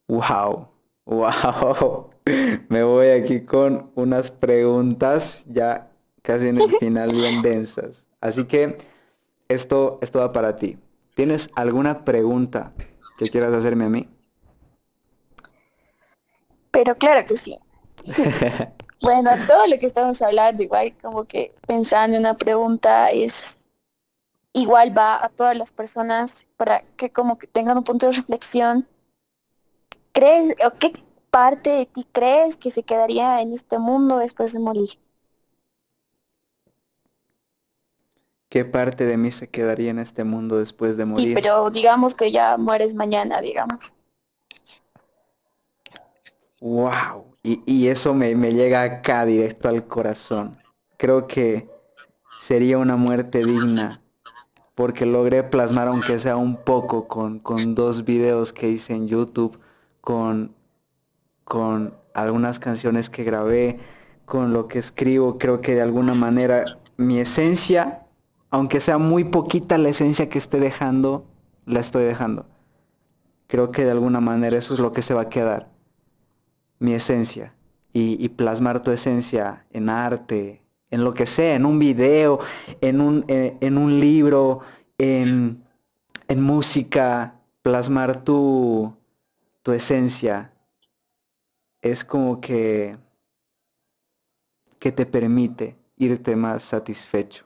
wow, <laughs> wow. Me voy aquí con unas preguntas ya casi en el final bien <laughs> densas. Así que esto, esto va para ti. ¿Tienes alguna pregunta que quieras hacerme a mí? Pero claro que sí. <laughs> bueno, todo lo que estamos hablando, igual como que pensando en una pregunta es igual va a todas las personas para que como que tengan un punto de reflexión. ¿Crees o qué parte de ti crees que se quedaría en este mundo después de morir? ¿Qué parte de mí se quedaría en este mundo después de morir? Sí, pero digamos que ya mueres mañana, digamos. Wow, y, eso me, me llega acá directo al corazón. Creo que sería una muerte digna porque logré plasmar aunque sea un poco con, con dos videos que hice en YouTube, con, con algunas canciones que grabé, con lo que escribo, creo que de alguna manera mi esencia, aunque sea muy poquita la esencia que esté dejando, la estoy dejando. Creo que de alguna manera eso es lo que se va a quedar mi esencia y, plasmar tu esencia en arte, en lo que sea, en un video, en un, eh, en un libro, en, en, música, plasmar tu, tu esencia es como que, que te permite irte más satisfecho.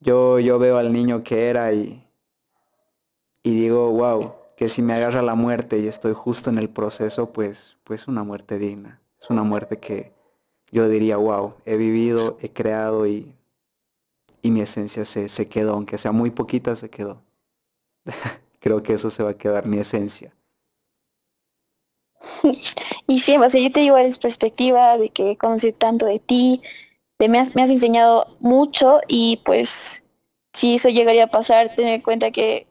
Yo, yo veo al niño que era y, y digo, wow, que si me agarra la muerte y estoy justo en el proceso, pues, pues una muerte digna. Es una muerte que yo diría, wow, he vivido, he creado y, y mi esencia se, se quedó, aunque sea muy poquita, se quedó. <laughs> Creo que eso se va a quedar, mi esencia. <laughs> Y sí, o sea, yo te digo, eres perspectiva de que conocí tanto de ti, de me has, me has enseñado mucho y pues si eso llegaría a pasar, ten en cuenta que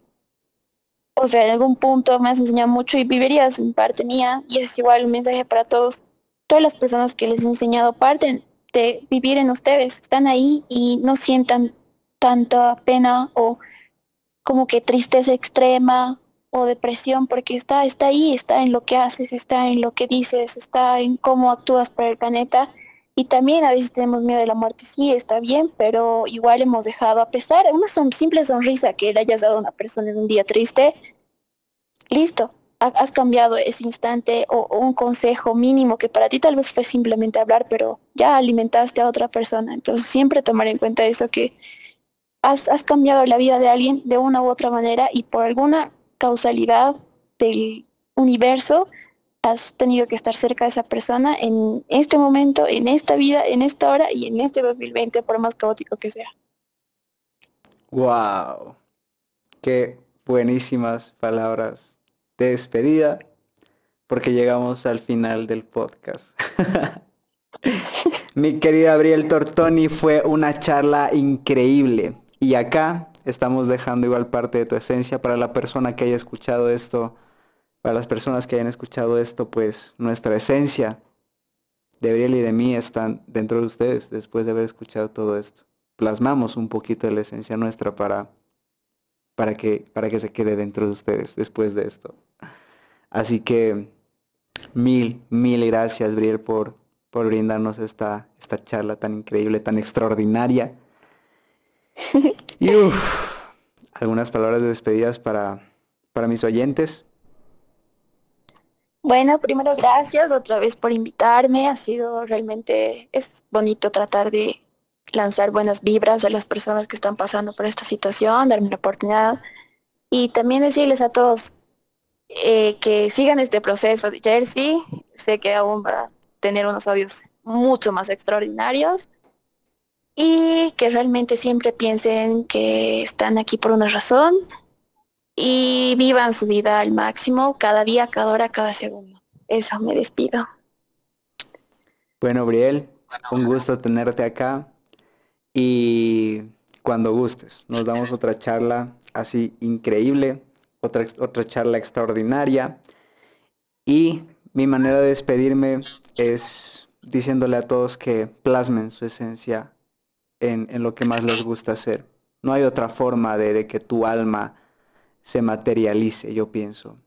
o sea, en algún punto me has enseñado mucho y vivirías en parte mía, y es igual un mensaje para todos, todas las personas que les he enseñado parte de vivir en ustedes, están ahí y no sientan tanta pena o como que tristeza extrema o depresión, porque está, está ahí, está en lo que haces, está en lo que dices, está en cómo actúas para el planeta. Y también a veces tenemos miedo de la muerte, sí, está bien, pero igual hemos dejado, a pesar de una simple sonrisa que le hayas dado a una persona en un día triste, listo, has cambiado ese instante o, un consejo mínimo que para ti tal vez fue simplemente hablar, pero ya alimentaste a otra persona. Entonces siempre tomar en cuenta eso que has, has cambiado la vida de alguien de una u otra manera y por alguna causalidad del universo has tenido que estar cerca de esa persona en este momento, en esta vida, en esta hora y en este 2020, por más caótico que sea. Wow. Qué buenísimas palabras de despedida, porque llegamos al final del podcast. <laughs> Mi querida Gabriel Tortoni, fue una charla increíble. Y acá estamos dejando igual parte de tu esencia para la persona que haya escuchado esto para las personas que hayan escuchado esto, pues nuestra esencia de Gabriel y de mí están dentro de ustedes después de haber escuchado todo esto. Plasmamos un poquito de la esencia nuestra para, para, que, para que se quede dentro de ustedes después de esto. Así que mil, mil gracias, Gabriel, por, por brindarnos esta, esta charla tan increíble, tan extraordinaria. <laughs> Y algunas palabras de despedidas para, para mis oyentes. Bueno, primero gracias otra vez por invitarme. Ha sido realmente, es bonito tratar de lanzar buenas vibras a las personas que están pasando por esta situación, darme la oportunidad y también decirles a todos eh, que sigan este proceso de Jersey. Sé que aún va a tener unos audios mucho más extraordinarios y que realmente siempre piensen que están aquí por una razón y vivan su vida al máximo, cada día, cada hora, cada segundo. Eso, me despido. Bueno, Briel, un gusto tenerte acá y cuando gustes, nos damos otra charla así increíble, otra, otra charla extraordinaria y mi manera de despedirme es diciéndole a todos que plasmen su esencia en, lo que más les gusta hacer. No hay otra forma de, de que tu alma se materialice, yo pienso.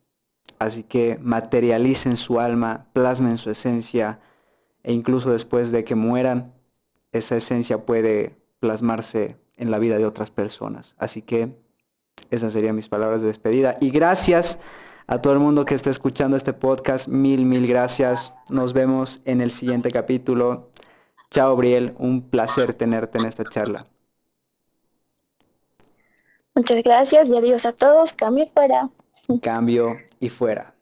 Así que materialicen su alma, plasmen su esencia e incluso después de que mueran, esa esencia puede plasmarse en la vida de otras personas. Así que esas serían mis palabras de despedida. Y gracias a todo el mundo que está escuchando este podcast. Mil, mil gracias. Nos vemos en el siguiente capítulo. Chao, Briel. Un placer tenerte en esta charla. Muchas gracias y adiós a todos. Cambio y fuera. Cambio y fuera.